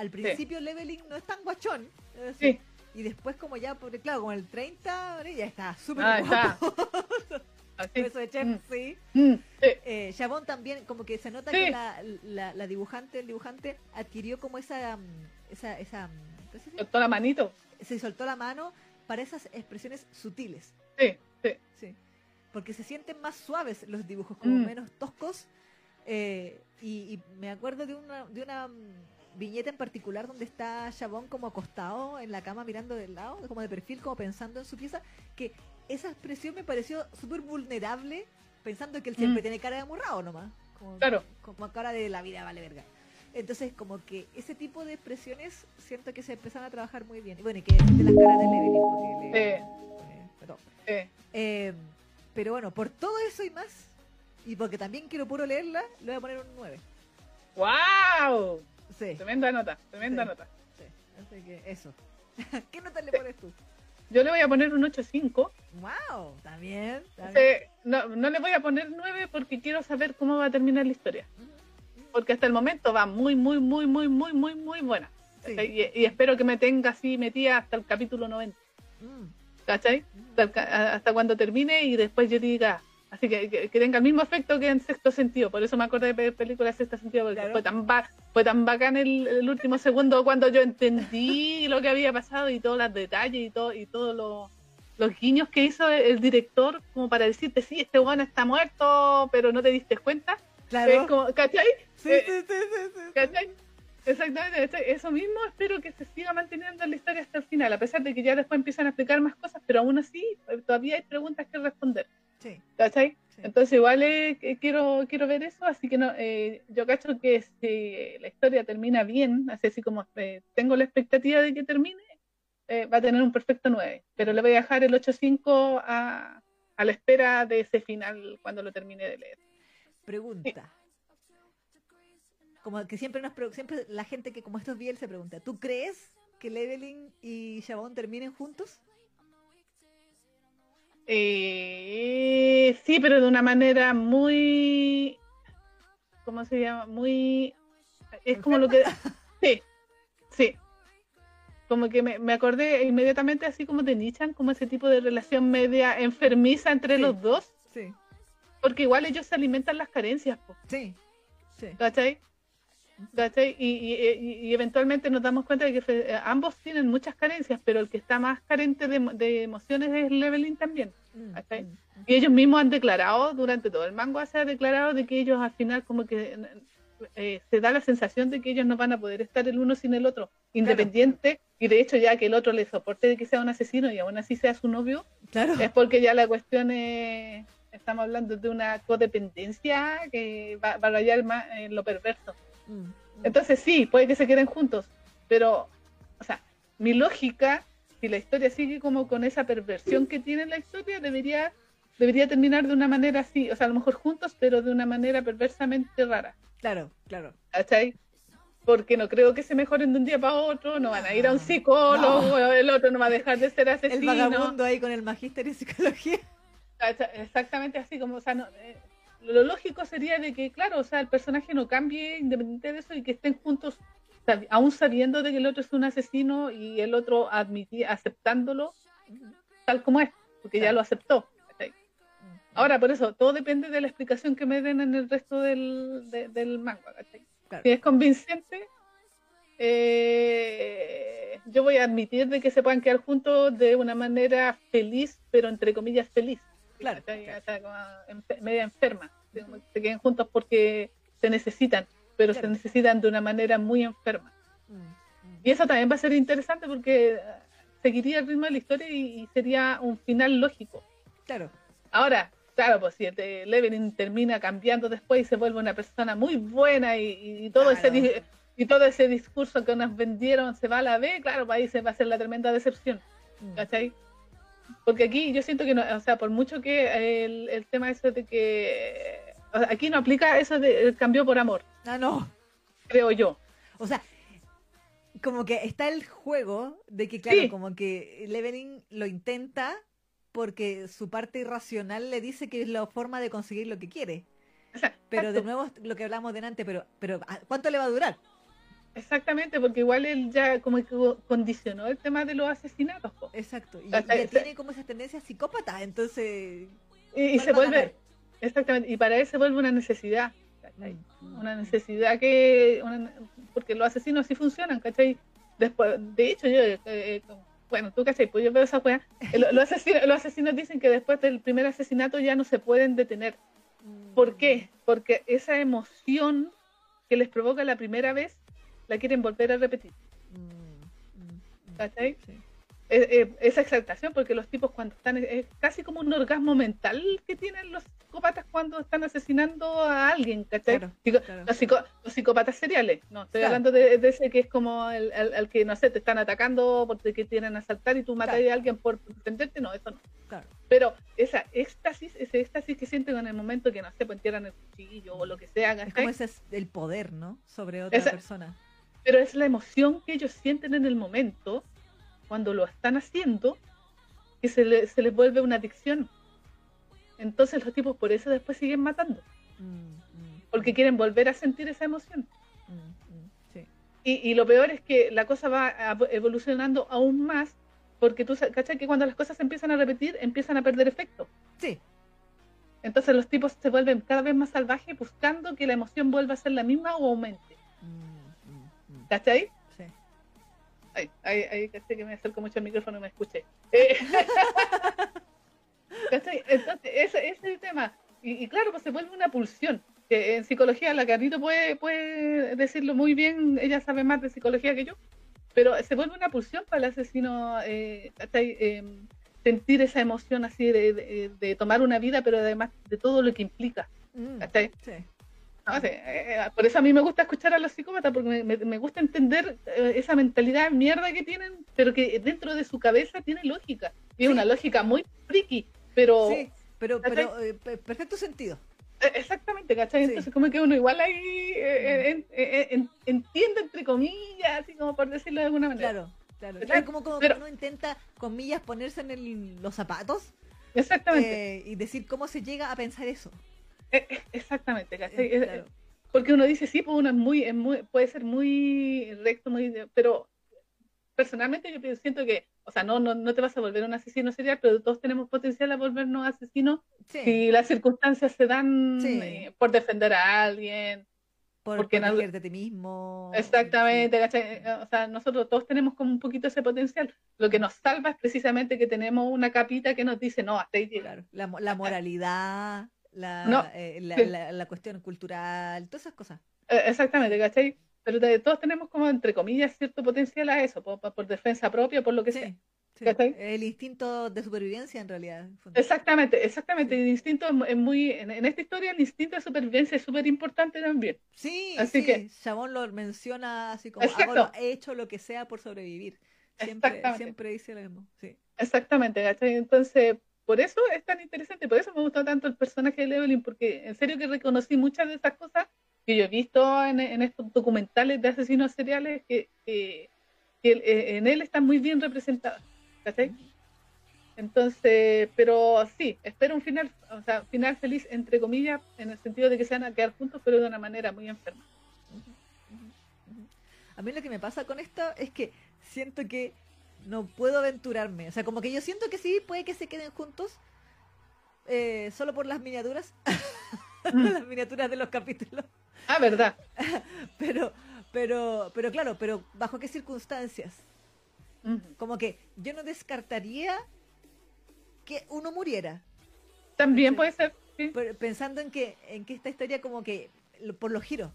Al principio Leveling no es tan guachón. es Sí. Y después como ya, porque claro, con el 30 ahora ya está súper Ah, guapo. está. Así. Eso de Chef, Mm. sí. Mm. Sí. Eh, Chabón también, como que se nota Sí. que la, la, la dibujante, el dibujante adquirió como esa, mm, esa, esa, mm. Con toda la manito. se soltó la mano para esas expresiones sutiles, Sí. Sí. sí, porque se sienten más suaves los dibujos, como Mm. menos toscos, eh, y, y me acuerdo de una, de una viñeta en particular donde está Chabón como acostado en la cama mirando del lado, como de perfil, como pensando en su pieza, que esa expresión me pareció súper vulnerable, pensando que él siempre Mm. tiene cara de amurrado nomás, como, Claro. como cara de la vida vale verga. Entonces, como que ese tipo de expresiones siento que se empezaron a trabajar muy bien. Y bueno, y que de las caras de Leveling, porque le- eh, pero, Sí. eh, pero bueno, por todo eso y más, y porque también quiero puro leerla, le voy a poner un 9. ¡Wow! Sí, Tremenda nota, tremenda Sí. nota. sí. Así que eso. ¿Qué nota le pones tú? Yo le voy a poner un 8.5. ¡Wow! También. también. Eh, no, no le voy a poner 9 porque quiero saber cómo va a terminar la historia. Porque hasta el momento va muy, muy, muy, muy, muy, muy, muy buena. Y, y espero que me tenga así metida hasta el capítulo 90. Mm, ¿Cachai? mm. Hasta cuando termine y después yo diga, Así que, que, tenga el mismo efecto que en sexto sentido. Por eso me acordé de película sexto sentido, porque fue, tan fue tan bacán el, último segundo cuando yo entendí lo que había pasado y todos los detalles y todo y todos los guiños que hizo el, director como para decirte, sí, este weón está muerto, pero no te diste cuenta. Claro. ¿Cachai? Sí, sí, sí, sí, ¿Cachai? Exactamente, eso mismo espero que se siga manteniendo en la historia hasta el final, a pesar de que ya después empiezan a explicar más cosas, pero aún así eh, todavía hay preguntas que responder. Sí. ¿Cachai? Entonces igual eh, quiero quiero ver eso, así que no, eh, yo cacho que si la historia termina bien, así, así como tengo la expectativa de que termine, va a tener un perfecto 9, pero le voy a dejar el 8.5 a, a la espera de ese final cuando lo termine de leer. Pregunta como que siempre nos siempre la gente que como estos bien se pregunta, ¿tú crees que Leveling y Shabon terminen juntos? Eh, sí, pero de una manera muy ¿cómo se llama? Muy es como lo que sí, sí. Como que me, acordé inmediatamente así como de Nichan, como ese tipo de relación media enfermiza entre los dos. Sí. Porque igual ellos se alimentan las carencias, Sí. Sí. ¿Cachai? Y, eventualmente nos damos cuenta de que eh, ambos tienen muchas carencias, pero el que está más carente de, emociones es Leveling también. Mm, mm, mm. Y ellos mismos han declarado, durante todo el mango se ha declarado de que ellos al final como que eh, se da la sensación de que ellos no van a poder estar el uno sin el otro, independiente, y de hecho ya que el otro le soporte de que sea un asesino y aún así sea su novio, es porque ya la cuestión es, estamos hablando de una codependencia que va, va a rayar más en lo perverso. Mm. Entonces sí, puede que se queden juntos, pero, o sea, mi lógica, si la historia sigue como con esa perversión que tiene la historia, debería, debería terminar de una manera así, o sea, a lo mejor juntos, pero de una manera perversamente rara. Claro, claro. ¿Cachai? Porque no creo que se mejoren de un día para otro, no van a ir a un psicólogo, el otro no va a dejar de ser asesino. El vagabundo ahí con el magíster en psicología. Exactamente así como, o sea, no, eh, lo lógico sería de que, claro, o sea, el personaje no cambie independiente de eso y que estén juntos, aún sabiendo de que el otro es un asesino y el otro admití, aceptándolo tal como es, porque ya lo aceptó. Ahora, por eso, todo depende de la explicación que me den en el resto del, del manga. Si es convincente, eh, yo voy a admitir de que se puedan quedar juntos de una manera feliz, pero entre comillas feliz. Claro. media enferma. Se queden juntos porque se necesitan, pero se necesitan de una manera muy enferma. Mm, mm. Y eso también va a ser interesante porque eh, seguiría el ritmo de la historia y, sería un final lógico. Claro. Ahora, claro, pues si el Levenin termina cambiando después y se vuelve una persona muy buena y, todo ese y todo ese discurso que nos vendieron se va a la B, claro, pues ahí se va a hacer la tremenda decepción. Mm. ¿Cachai? Porque aquí yo siento que, no, o sea, por mucho que el, el tema eso de que... aquí no aplica eso de cambio por amor. Ah, no. Creo yo. O sea, como que está el juego de que, claro, como que Levenin lo intenta porque su parte irracional le dice que es la forma de conseguir lo que quiere. pero de nuevo lo que hablamos delante, pero, pero ¿cuánto le va a durar? Exactamente, porque igual él ya como que condicionó el tema de los asesinatos. Exacto, y, ya tiene como esa tendencia psicópata, entonces... Y, se vuelve, exactamente, y para él se vuelve una necesidad, mm, Una necesidad que, porque los asesinos sí funcionan, ¿cachai? Después, de hecho, yo, eh, eh, bueno, tú, ¿cachai? Pues yo veo esa weá, eh, los, asesinos, los asesinos dicen que después del primer asesinato ya no se pueden detener. ¿Por qué? Mm. Porque esa emoción que les provoca la primera vez la quieren volver a repetir. Mm, mm, mm. ¿Cachai? esa exaltación, porque los tipos cuando están, es casi como un orgasmo mental que tienen los psicópatas cuando están asesinando a alguien, ¿cachai? Los, psicópatas seriales, no, estoy hablando de, ese que es como el, que, no sé, te están atacando porque te quieren asaltar y tú matas a alguien por defenderte, no, eso no. Pero esa éxtasis, ese éxtasis que sienten en el momento que, no sé, pues entierran el cuchillo o lo que sea, Es como ese es el poder, ¿no? Sobre otra persona pero es la emoción que ellos sienten en el momento, cuando lo están haciendo, que se, se les vuelve una adicción. Entonces los tipos por eso después siguen matando. Mm, mm, porque quieren volver a sentir esa emoción. y, y, lo peor es que la cosa va evolucionando aún más, porque tú cachas que cuando las cosas se empiezan a repetir, empiezan a perder efecto. Sí. Entonces los tipos se vuelven cada vez más salvajes buscando que la emoción vuelva a ser la misma o aumente. ¿Cachai? Sí. Ay, ay, ay, caché que me acerco mucho al micrófono y me escuché. Eh, ¿cachai? Entonces, ese, ese es el tema. Y, y claro, pues se vuelve una pulsión. Que en psicología la Carito puede, puede decirlo muy bien, ella sabe más de psicología que yo, pero se vuelve una pulsión para el asesino eh, ¿cachai? Eh, sentir esa emoción así de, de- de tomar una vida, pero además de todo lo que implica. Mm, ¿cachai? sí. No eh, eh, por eso a mí me gusta escuchar a los psicópatas, porque me, me- me gusta entender eh, esa mentalidad de mierda que tienen, pero que dentro de su cabeza tiene lógica. Y es Sí. una lógica muy friki, pero Sí, pero, pero eh, pe- perfecto sentido. eh, exactamente, ¿cachai? Sí. Entonces como que uno igual ahí en- en- entiende entre comillas, así como por decirlo de alguna manera. Claro, claro. Claro, como, como Pero- uno intenta, comillas, ponerse en el- los zapatos Exactamente, y decir cómo se llega a pensar eso. Eh, eh, exactamente, ¿cachai? Eh, Eh, claro. Porque uno dice, sí, pues uno es muy, es muy, puede ser muy recto, muy, pero personalmente yo siento que, o sea, no, no, no te vas a volver un asesino serial, pero todos tenemos potencial a volvernos asesinos Sí, si las circunstancias se dan Sí. eh, por defender a alguien. por porque protegerte a ti mismo. Exactamente, Sí. ¿cachai? Eh, O sea, nosotros todos tenemos como un poquito ese potencial. Lo que nos salva es precisamente que tenemos una capita que nos dice, no, hasta ahí llega. Claro, la, la moralidad, la, No, eh, la, sí. la- la cuestión cultural, todas esas cosas. Eh, Exactamente, ¿cachai? Pero todos tenemos como, entre comillas, cierto potencial a eso, por, por defensa propia, por lo que sea. Sí, sí. ¿Cachai? El instinto de supervivencia en realidad. Exactamente, exactamente. Sí. El instinto es mu- es muy, en, en esta historia el instinto de supervivencia es súper importante también. Sí, Así sí, que- Chabón lo menciona así como, Exacto. he hecho lo que sea por sobrevivir. Siempre, siempre dice lo mismo. Sí. Exactamente, ¿cachai? Entonces, por eso es tan interesante, por eso me gustó tanto el personaje de Evelyn, porque en serio que reconocí muchas de esas cosas que yo he visto en, en estos documentales de asesinos seriales que, que- que eh, en él están muy bien representadas, ¿cachai? Entonces, pero sí, espero un final, o sea, final feliz, entre comillas, en el sentido de que se van a quedar juntos, pero de una manera muy enferma. A mí lo que me pasa con esto es que siento que no puedo aventurarme. O sea, como que yo siento que sí, puede que se queden juntos. eh, solo por las miniaturas. Mm. las miniaturas de los capítulos. Ah, verdad. Pero, pero, pero claro, pero ¿bajo qué circunstancias? Como que yo no descartaría que uno muriera. También puede ser, sí, pensando en que, en que esta historia como que por los giros.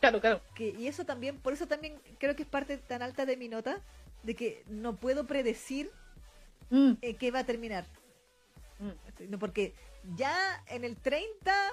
claro, claro. que y eso también por eso también creo que es parte tan alta de mi nota de que no puedo predecir Mm, en qué va a terminar mm. No, porque ya en el 30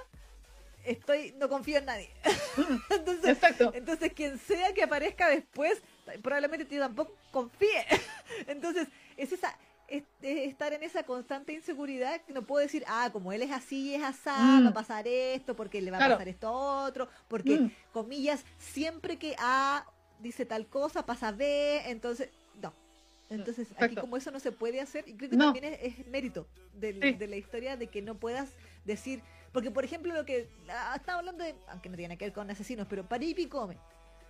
estoy no confío en nadie entonces Exacto. entonces quien sea que aparezca después probablemente yo tampoco confíe entonces es esa es, es estar en esa constante inseguridad que no puedo decir ah como él es así es asá Mm. va a pasar esto porque le va Claro. a pasar esto otro porque Mm. comillas, siempre que A dice tal cosa, pasa B, entonces, no. Entonces, aquí como eso no se puede hacer, y creo que No. también es, es mérito Sí. de la historia de que no puedas decir, porque por ejemplo lo que, ah, estaba hablando de, aunque no tiene que ver con asesinos, pero Paripi come.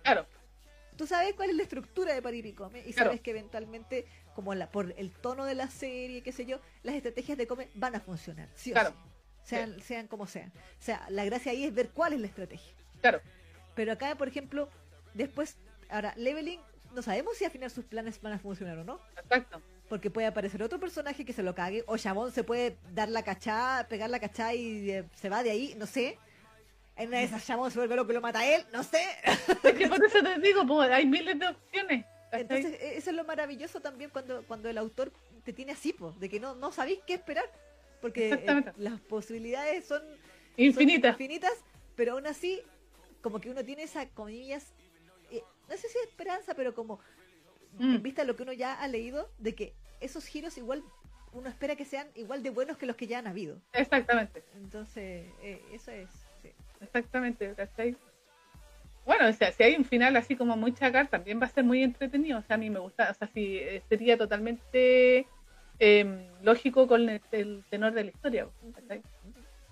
Claro, Tú sabes cuál es la estructura de Paripi come y Claro. sabes que eventualmente, como la, por el tono de la serie, qué sé yo, las estrategias de come van a funcionar, sí o Claro. sí. Sean, sean como sean. O sea, la gracia ahí es ver cuál es la estrategia. claro. Pero acá, por ejemplo, después, ahora, Leveling, no sabemos si al final sus planes van a funcionar o no. Exacto. Porque puede aparecer otro personaje que se lo cague, o Chabón se puede dar la cachá, pegar la cachá y eh, se va de ahí, no sé. En una de esas Chabón se vuelve loco y lo mata a él, no sé. Es que por eso te digo, hay miles de opciones. Entonces, e- eso es lo maravilloso también cuando, cuando el autor te tiene así, po, de que no, no sabéis qué esperar. Porque eh, las posibilidades son son Infinitas. infinitas, pero aún así, como que uno tiene esa, comillas, no sé si esperanza, pero como Mm. en vista de lo que uno ya ha leído, de que esos giros igual uno espera que sean igual de buenos que los que ya han habido. Exactamente, Entonces, eh, eso es. sí. exactamente, ¿cachai? Bueno, o sea, si hay un final así como muy chacar, también va a ser muy entretenido. O sea, a mí me gusta, o sea, si eh, sería totalmente eh, lógico con el, el tenor de la historia, ¿cachai?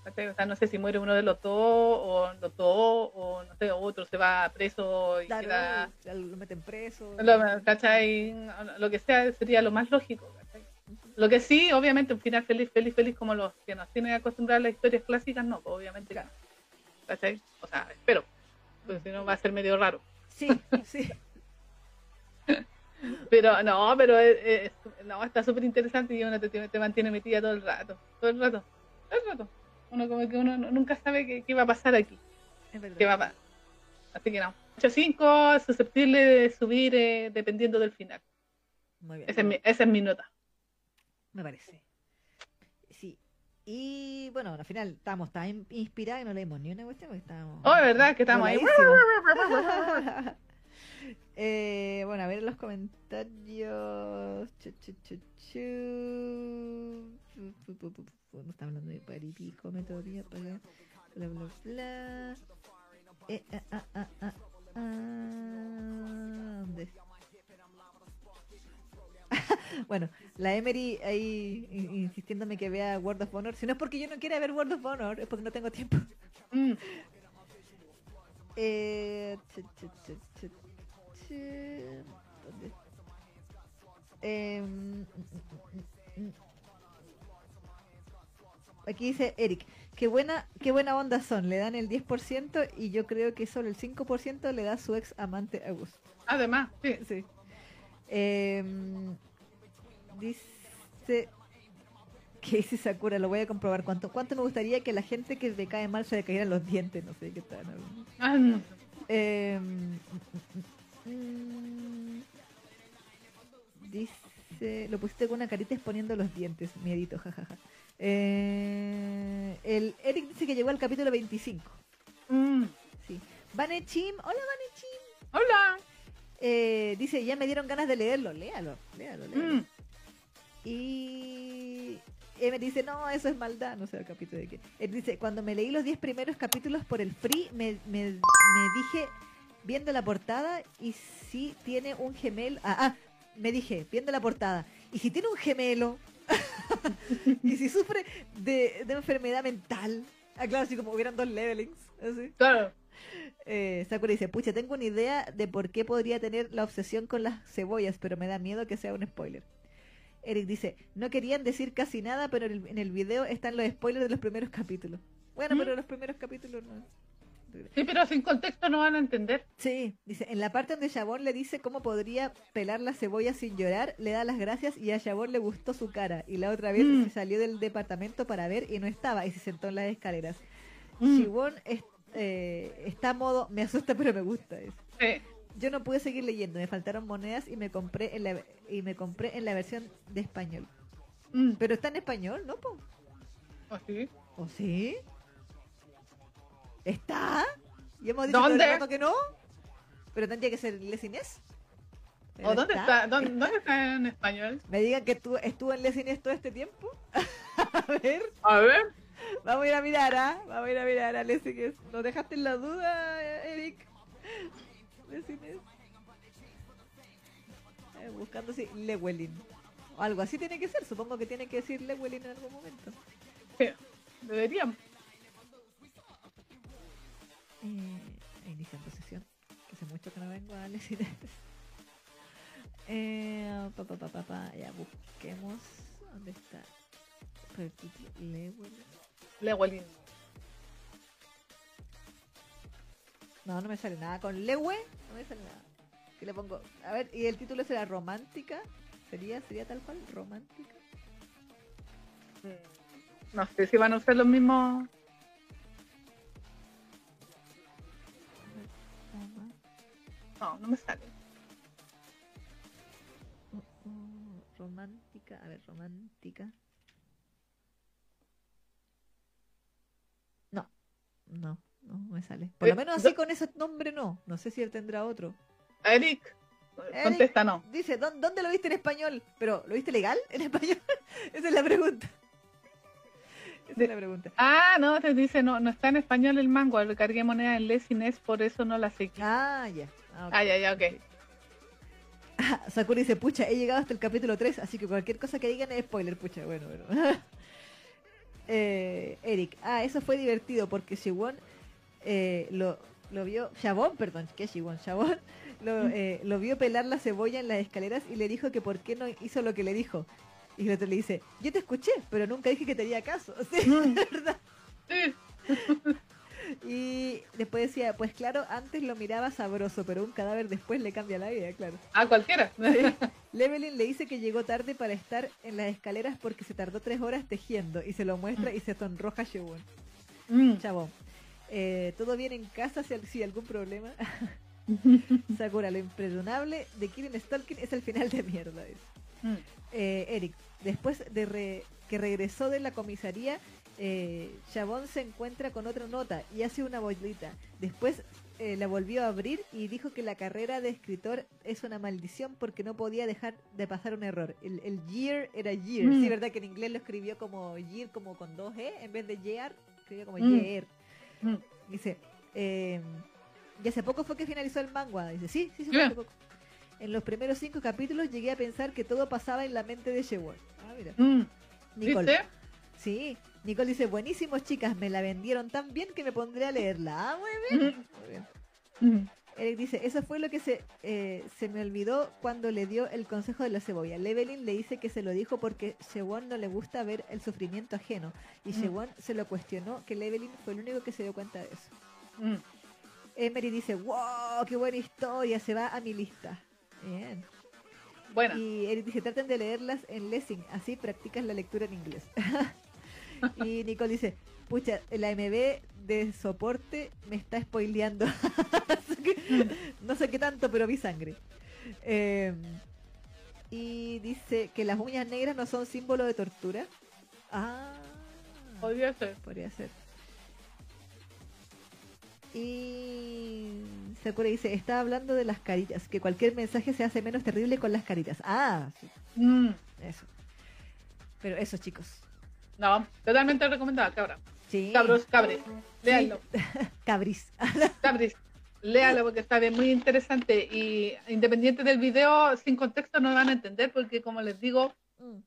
¿Cachai? O sea, no sé si muere uno de los dos, o los dos, o no sé, otro se va preso y Claro, queda, lo meten preso. lo, ¿cachai? Lo que sea sería lo más lógico. Lo que sí, obviamente, un final feliz, feliz, feliz, como los que nos tienen acostumbrados a las historias clásicas, no, pues, obviamente no. ¿Cachai? O sea, espero, porque si no va a ser medio raro. Sí, sí. Pero no, pero es- no, está súper interesante y uno te, te mantiene metida todo el rato, todo el rato, todo el rato. Uno como que uno no- nunca sabe qué, qué va a pasar aquí, Es verdad. qué va a pasar. Así que no. 8.5 susceptible de subir eh, dependiendo del final. Muy bien. Esa es mi, esa es mi nota. Me parece. Sí. Y bueno, al final estábamos tan in- inspirados y no leímos ni una cuestión porque estábamos. Oh, es verdad que estamos ahí. Eh, bueno, a ver los comentarios. Chu, chu, chu. No está hablando de paripico, metodología, para bla, bla, bla. Eh, ah, ah, ah, ah. Bueno, la Emery ahí in- insistiéndome que vea World of Honor. Si no es porque yo no quiera ver World of Honor, es porque no tengo tiempo. Mm. Eh. Em, mm, mm, mm. Aquí dice Eric, qué buena, qué buena onda son, le dan el 10% y yo creo que solo el 5% le da su ex amante Augusto. Además, sí. Sí. Em, dice que dice Sakura, lo voy a comprobar. ¿Cuánto, ¿Cuánto me gustaría que la gente que le cae mal se le cayeran los dientes? No sé qué tal. Ah, no. Em, mm, dice, lo pusiste con una carita exponiendo los dientes, miedito, jajaja. Eh, el Eric dice que llegó al capítulo 25. Mm. Sí. Vanechim, hola Vanechim. Hola. Eh, dice, ya me dieron ganas de leerlo. Léalo, léalo, léalo. Mm. Y Emer dice, no, eso es maldad. No sé el capítulo de qué. Él dice, cuando me leí los 10 primeros capítulos por el free, me, me, me dije, viendo la portada, y si tiene un gemelo... Ah, ah, me dije, viendo la portada, y si tiene un gemelo, y si sufre de, de enfermedad mental. Ah, claro, así como hubieran dos levelings. Así. Claro. Eh, Sakura dice, pucha, tengo una idea de por qué podría tener la obsesión con las cebollas, pero me da miedo que sea un spoiler. Eric dice, no querían decir casi nada, pero en el, en el video están los spoilers de los primeros capítulos. Bueno, ¿Mm? pero los primeros capítulos no. Sí, pero sin contexto no van a entender. Sí, dice, en la parte donde Chabón le dice cómo podría pelar la cebolla sin llorar, le da las gracias y a Chabón le gustó su cara. Y la otra vez Mm. se salió del departamento para ver y no estaba y se sentó en las escaleras. Mm. Es- eh, está a modo, me asusta pero me gusta. dice. Sí. Yo no pude seguir leyendo, me faltaron monedas y me compré en la y me compré en la versión de español. Mm. Pero está en español, ¿no? po? ¿O sí? ¿O sí? ¿Está? ¿Y hemos dicho ¿Dónde? todo el rato que no? Pero tendría que ser Lesinés. ¿O dónde está? ¿Dónde, dónde está en español? Me digan que estuvo, estuvo en Lesinés todo este tiempo. a ver, A ver. vamos a ir a mirar, ¿ah? Vamos a ir a mirar a Lesinés. ¿Nos dejaste en la duda, Eric? Lesinés. Eh, buscando si Lewelin. O algo así tiene que ser. Supongo que tiene que decir Lewelin en algún momento. Deberían. Eh, iniciando sesión. Que hace mucho que no vengo a Lesinés. Eh, pa, pa, pa, pa, pa, ya busquemos. ¿Dónde está? Lewelin. Lewelin. No, no me sale nada. Con Lewe no me sale nada. ¿Qué le pongo? A ver, ¿y el título será romántica? ¿Sería, sería tal cual? ¿Romántica? Mm. No sé si van a usar los mismos. No, no me sale. uh, uh, romántica. A ver, romántica. No, no, no me sale. Por lo Eh, menos así con ese nombre no. No sé si él tendrá otro. Eric, contesta no. Dice, ¿dó- ¿dónde lo viste en español? ¿Pero lo viste legal en español? Esa es la pregunta. Esa De- es la pregunta. Ah, no, te dice, no, no está en español el mango. Recargué moneda en Lesines, por eso no la sé. Ah, ya. Ah, ok. Ah, ya, ya, ok. Ah, Sakura dice, pucha, he llegado hasta el capítulo 3, así que cualquier cosa que digan es spoiler, pucha, bueno, bueno. eh, Eric, ah, eso fue divertido porque Shiwon eh, lo, lo vio, Shabón, perdón, que Shiwon, Shabón lo, eh, lo vio pelar la cebolla en las escaleras y le dijo que por qué no hizo lo que le dijo. Y el otro le dice, yo te escuché, pero nunca dije que te haría caso. Sí. ¿verdad? Sí. Y después decía, pues claro, antes lo miraba sabroso, pero un cadáver después le cambia la vida, claro. A cualquiera. Levelin le dice que llegó tarde para estar en las escaleras porque se tardó tres horas tejiendo y se lo muestra y se sonroja Shewon. Mm. Chabón. Eh, ¿Todo bien en casa si, si algún problema? Sakura, lo imperdonable de Kirin Stalking es el final de mierda. Mm. Eh, Eric, después de re- que regresó de la comisaría, eh, Chabón se encuentra con otra nota y hace una bolita. Después eh, la volvió a abrir y dijo que la carrera de escritor es una maldición porque no podía dejar de pasar un error. El, el year era year. Mm. Sí, verdad que en inglés lo escribió como year, como con dos E, en vez de year, escribió como Mm. year. Mm. Dice, eh, y hace poco fue que finalizó el manga. Dice, sí, sí, sí, Ya. hace poco. En los primeros cinco capítulos llegué a pensar que todo pasaba en la mente de Shewon. Ah, mira. Mm. Nicole. ¿Viste? Sí, Nicole dice, buenísimos chicas, me la vendieron tan bien que me pondré a leerla. Ah, muy bien. Mm. Muy bien. Mm. Eric dice, eso fue lo que se, eh, se me olvidó cuando le dio el consejo de la cebolla. Levelin le dice que se lo dijo porque Shewon no le gusta ver el sufrimiento ajeno. Y Mm. Shewon se lo cuestionó que Levelin fue el único que se dio cuenta de eso. Mm. Emery dice, wow, qué buena historia, se va a mi lista. Bien. Buena. Y Eric dice, traten de leerlas en Lessing, así practicas la lectura en inglés. y Nicole dice, pucha, la MB de soporte me está spoileando. No sé qué tanto, pero vi sangre. Eh, y dice que las uñas negras no son símbolo de tortura. Ah, Podría ser. podría ser. Y Sakura dice, estaba hablando de las caritas, que cualquier mensaje se hace menos terrible con las caritas. Ah, sí, Mm. eso. Pero eso, chicos. No, totalmente recomendada, cabra. Sí. Cabros, cabres. Léanlo. Cabris. Cabris. Léalo porque está bien, muy interesante. Y independiente del video, sin contexto no van a entender porque, como les digo, Mm,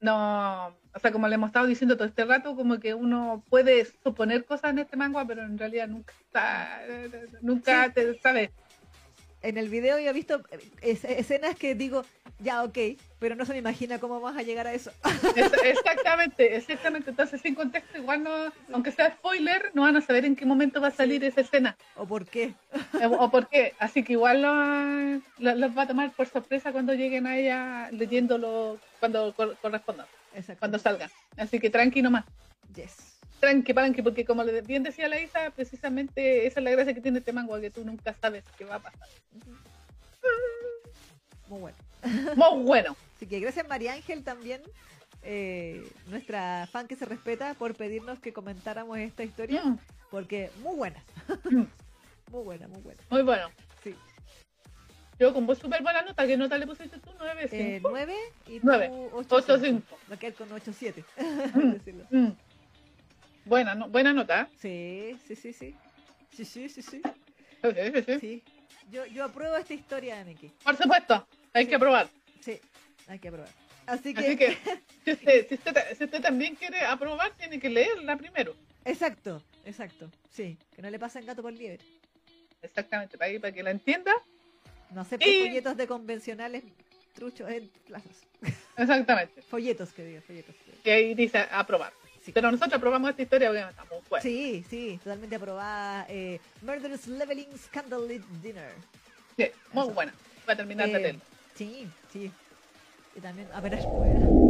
no, o sea, como le hemos estado diciendo todo este rato, como que uno puede suponer cosas en este manga, pero en realidad nunca está, nunca Sí. te sabe. En el video yo he visto eh, es- escenas que digo, ya, ok, pero no se me imagina cómo vamos a llegar a eso. Es- exactamente, exactamente. Entonces, sin contexto, igual no, aunque sea spoiler, no van a saber en qué momento va a salir esa escena ¿O por qué? eh, o por qué. Así que igual lo- lo- los va a tomar por sorpresa cuando lleguen a ella leyéndolo cuando cor- corresponda, Exacto. cuando salga. Así que tranqui nomás. Yes. Tranqui, tranqui, porque como le- bien decía la Isa, precisamente esa es la gracia que tiene este manga, que tú nunca sabes qué va a pasar. Muy bueno. Muy bueno. Así que gracias María Ángel también, eh, nuestra fan que se respeta, por pedirnos que comentáramos esta historia, Mm, porque muy buena. Mm. muy buena, muy buena. muy bueno. Sí. Yo con vos súper buena nota, ¿qué nota le pusiste tú? 9, Eh, 5, 9 y Nueve. 8 8, 5. Va a quedar con 8 7. Mm. Buena, no, buena nota. Sí, sí, sí, sí. Sí, sí, sí, sí. Sí, sí, sí. Sí. Yo, yo apruebo esta historia de Miki. Por supuesto, hay que aprobar. Sí, hay que aprobar. Así que, Así que si usted, si, usted, si usted también quiere aprobar, tiene que leerla primero. exacto, exacto. Sí, que no le pasen gato por liebre. Exactamente, para que, para que la entienda. No acepto Y- folletos de convencionales truchos en plazas. Exactamente. Folletos, que diga, folletos. Que ahí dice aprobar. Sí. Pero nosotros aprobamos esta historia porque está muy buena. Sí, sí, totalmente aprobada. Eh, Murderous Leveling Scandallit Dinner. Sí, muy Eso. buena. Va a terminar Eh, leerla. Sí, sí. Y también apenas pueda.